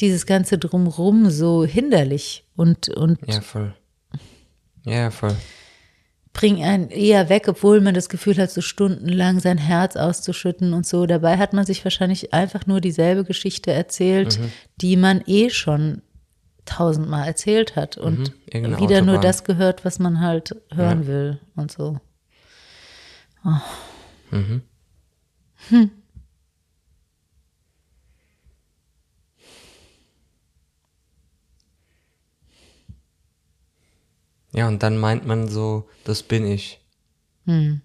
dieses ganze Drumrum so hinderlich und, und Ja, voll. Ja, voll. bringen einen eher weg, obwohl man das Gefühl hat, so stundenlang sein Herz auszuschütten und so. Dabei hat man sich wahrscheinlich einfach nur dieselbe Geschichte erzählt, die man eh schon tausendmal erzählt hat und irgendeine wieder nur Autobahn. das gehört, was man halt hören will und so. Oh. Mhm. Hm. Ja, und dann meint man so, das bin ich. Hm.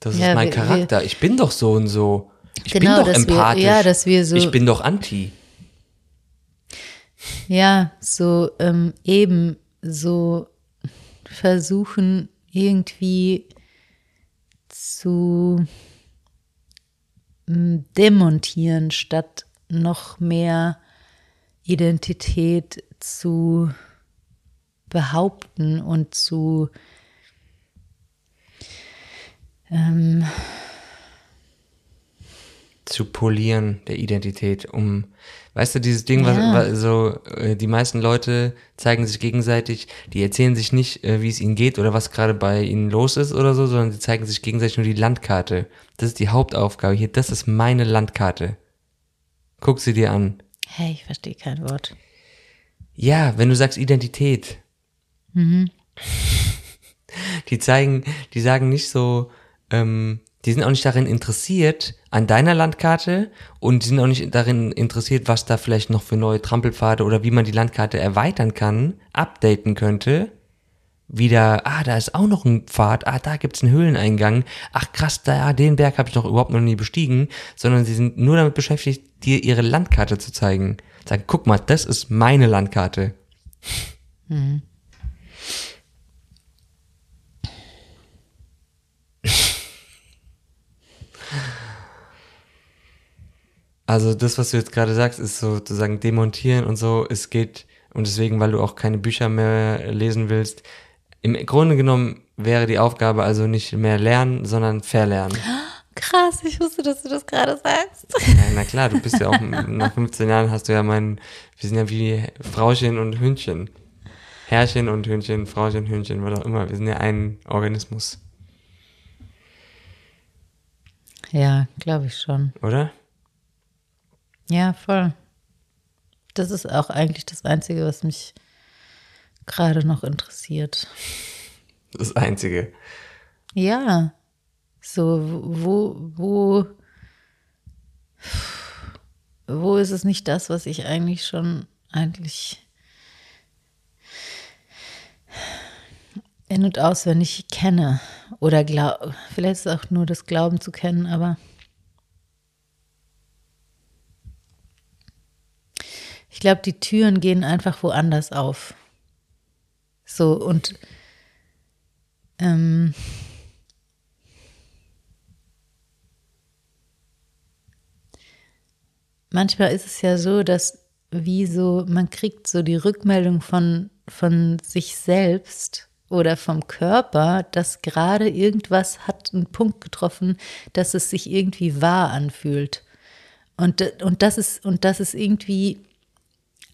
Das ja, ist mein wir, Charakter. Wir, ich bin doch so und so. Ich genau, bin doch empathisch. Wir, ja, dass wir so. Ich bin doch anti. Ja, so ähm, eben so versuchen irgendwie zu mm, demontieren, statt noch mehr Identität zu behaupten und zu ähm, zu polieren der Identität, um, weißt du, dieses Ding, was, Ja. was so, äh, die meisten Leute zeigen sich gegenseitig, die erzählen sich nicht, äh, wie es ihnen geht oder was gerade bei ihnen los ist oder so, sondern sie zeigen sich gegenseitig nur die Landkarte. Das ist die Hauptaufgabe hier, das ist meine Landkarte. Guck sie dir an. hey, ich verstehe kein Wort. Ja, wenn du sagst Identität. Die zeigen, die sagen nicht so, ähm, die sind auch nicht darin interessiert an deiner Landkarte und die sind auch nicht darin interessiert, was da vielleicht noch für neue Trampelpfade oder wie man die Landkarte erweitern kann, updaten könnte. Wieder, ah, da ist auch noch ein Pfad, ah, da gibt's einen Höhleneingang, ach krass, da, den Berg habe ich noch überhaupt noch nie bestiegen, sondern sie sind nur damit beschäftigt, dir ihre Landkarte zu zeigen. Sagen, guck mal, das ist meine Landkarte. Also das, was du jetzt gerade sagst, ist sozusagen demontieren und so. Es geht, und deswegen, weil du auch keine Bücher mehr lesen willst, im Grunde genommen wäre die Aufgabe also nicht mehr lernen, sondern verlernen. Krass, ich wusste, dass du das gerade sagst. Ja, na klar, du bist ja auch, nach 15 Jahren hast du ja mein, wir sind ja wie Frauchen und Hündchen. Herrchen und Hündchen, Frauchen, Hündchen, was auch immer. Wir sind ja ein Organismus, Ja, glaube ich schon. oder? Ja, voll. Das ist auch eigentlich das Einzige, was mich gerade noch interessiert. Das Einzige. Ja, so wo, wo, wo ist es nicht das, was ich eigentlich schon eigentlich in- und auswendig kenne? Oder glaub, vielleicht ist es auch nur das Glauben zu kennen, aber ich glaube, die Türen gehen einfach woanders auf. So und ähm, manchmal ist es ja so, dass wie so, man kriegt so die Rückmeldung von, von sich selbst oder vom Körper, dass gerade irgendwas hat einen Punkt getroffen, dass es sich irgendwie wahr anfühlt. Und, und, das ist, und das ist irgendwie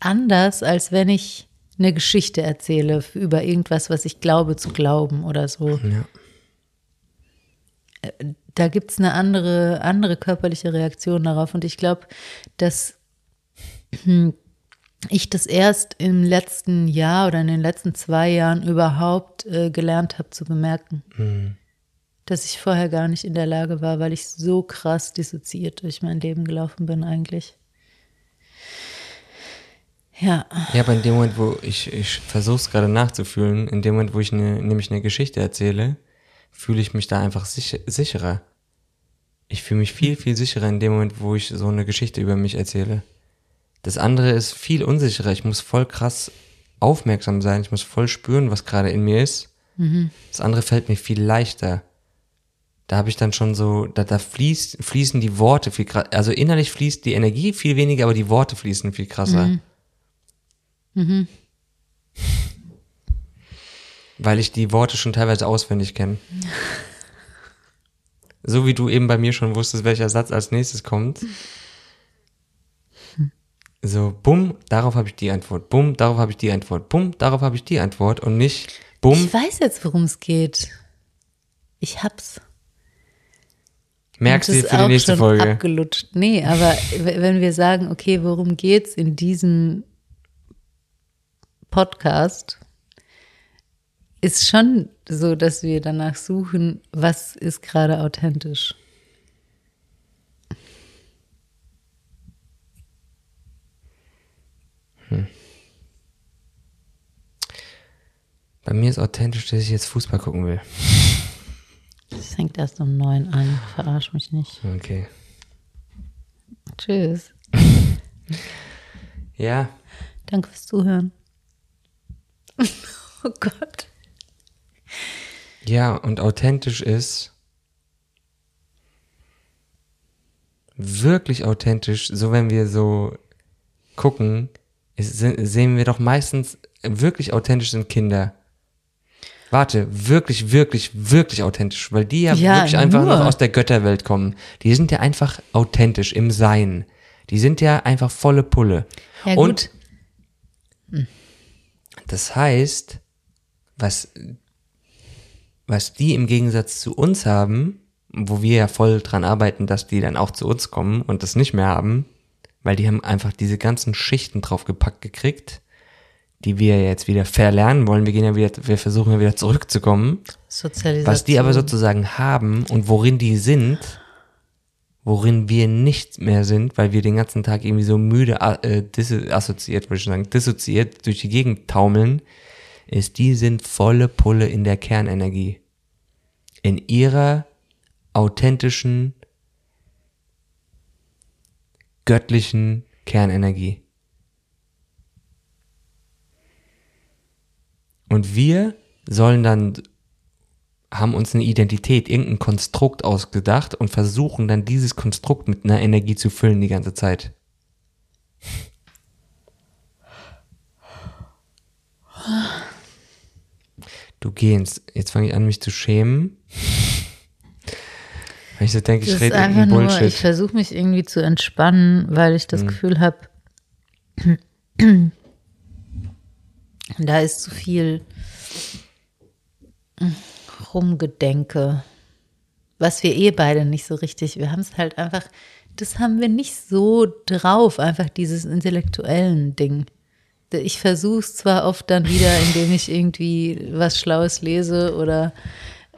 anders, als wenn ich eine Geschichte erzähle über irgendwas, was ich glaube zu glauben oder so. Ja. Da gibt es eine andere, andere körperliche Reaktion darauf. Und ich glaube, dass hm, ich das erst im letzten Jahr oder in den letzten zwei Jahren überhaupt äh, gelernt habe zu bemerken. Dass ich vorher gar nicht in der Lage war, weil ich so krass dissoziiert durch mein Leben gelaufen bin eigentlich. Ja, Ja, aber in dem Moment, wo ich, ich versuche es gerade nachzufühlen, in dem Moment, wo ich eine, nämlich eine Geschichte erzähle, fühle ich mich da einfach sicher, sicherer. Ich fühle mich viel, viel sicherer in dem Moment, wo ich so eine Geschichte über mich erzähle. Das andere ist viel unsicherer. Ich muss voll krass aufmerksam sein. Ich muss voll spüren, was gerade in mir ist. Das andere fällt mir viel leichter. Da habe ich dann schon so, da, da fließt, fließen die Worte viel krasser. Also innerlich fließt die Energie viel weniger, aber die Worte fließen viel krasser. Weil ich die Worte schon teilweise auswendig kenne. So wie du eben bei mir schon wusstest, welcher Satz als nächstes kommt. So, bumm, darauf habe ich die Antwort. Bumm, darauf habe ich die Antwort. Bumm, darauf habe ich die Antwort. Und nicht, bumm, ich weiß jetzt, worum es geht. Ich hab's. merkst du für die nächste Folge. Abgelutscht. Nee, aber wenn wir sagen, okay, worum geht's in diesem Podcast, ist schon so, dass wir danach suchen, was ist gerade authentisch. Bei mir ist authentisch, dass ich jetzt Fußball gucken will. Es fängt erst um neun an. Verarsch mich nicht. Okay. Tschüss. Ja, Danke fürs Zuhören. oh Gott. ja, und authentisch ist wirklich authentisch, so wenn wir so gucken, ist, se- sehen wir doch meistens wirklich authentisch sind Kinder. Warte, wirklich, wirklich, wirklich authentisch, weil die ja, Ja, wirklich einfach nur. noch aus der Götterwelt kommen. Die sind ja einfach authentisch im Sein. Die sind ja einfach volle Pulle. Ja, Und gut. Das heißt, was, was die im Gegensatz zu uns haben, wo wir ja voll dran arbeiten, dass die dann auch zu uns kommen und das nicht mehr haben, weil die haben einfach diese ganzen Schichten draufgepackt gekriegt, die wir jetzt wieder verlernen wollen. Wir gehen ja wieder, wir versuchen ja wieder zurückzukommen. Sozialisation. Was die aber sozusagen haben und worin die sind, worin wir nicht mehr sind, weil wir den ganzen Tag irgendwie so müde äh, disassoziiert, würde ich sagen, dissoziiert durch die Gegend taumeln, ist, die sind volle Pulle in der Kernenergie. In ihrer authentischen, göttlichen Kernenergie. Und wir sollen dann haben uns eine Identität, irgendein Konstrukt ausgedacht und versuchen dann dieses Konstrukt mit einer Energie zu füllen die ganze Zeit. Du gehst, jetzt fange ich an, mich zu schämen. Weil ich so denke, ich Das ist rede einfach irgendeinen nur, Bullshit. ich versuche mich irgendwie zu entspannen, weil ich das Mhm. Gefühl habe, da ist zu viel Rumgedenke, was wir eh beide nicht so richtig, wir haben es halt einfach, das haben wir nicht so drauf, einfach dieses intellektuellen Ding. Ich versuche es zwar oft dann wieder, indem ich irgendwie was Schlaues lese oder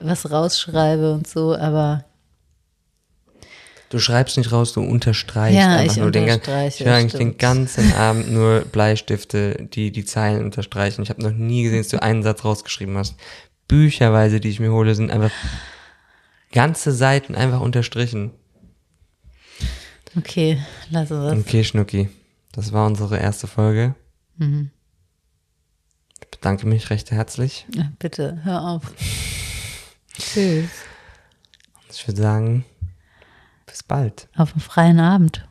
was rausschreibe und so, aber Du schreibst nicht raus, du unterstreichst Ja, einfach ich nur den ganzen. Ich höre eigentlich den ganzen Abend nur Bleistifte, die die Zeilen unterstreichen. Ich habe noch nie gesehen, dass du einen Satz rausgeschrieben hast. Bücherweise, die ich mir hole, sind einfach ganze Seiten einfach unterstrichen. okay, wir es. Okay, Schnucki, das war unsere erste Folge. Mhm. Ich bedanke mich recht herzlich. Ja, Bitte, hör auf. Tschüss. Ich würde sagen, bis bald. Auf einen freien Abend.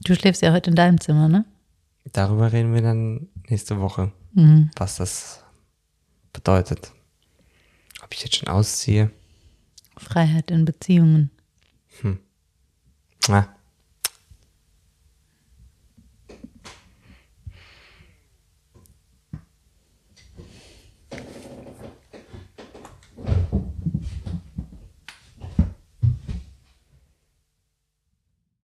Du schläfst ja heute in deinem Zimmer, ne? Darüber reden wir dann nächste Woche, Mhm. was das bedeutet. Ob ich jetzt schon ausziehe? Freiheit in Beziehungen. Ah,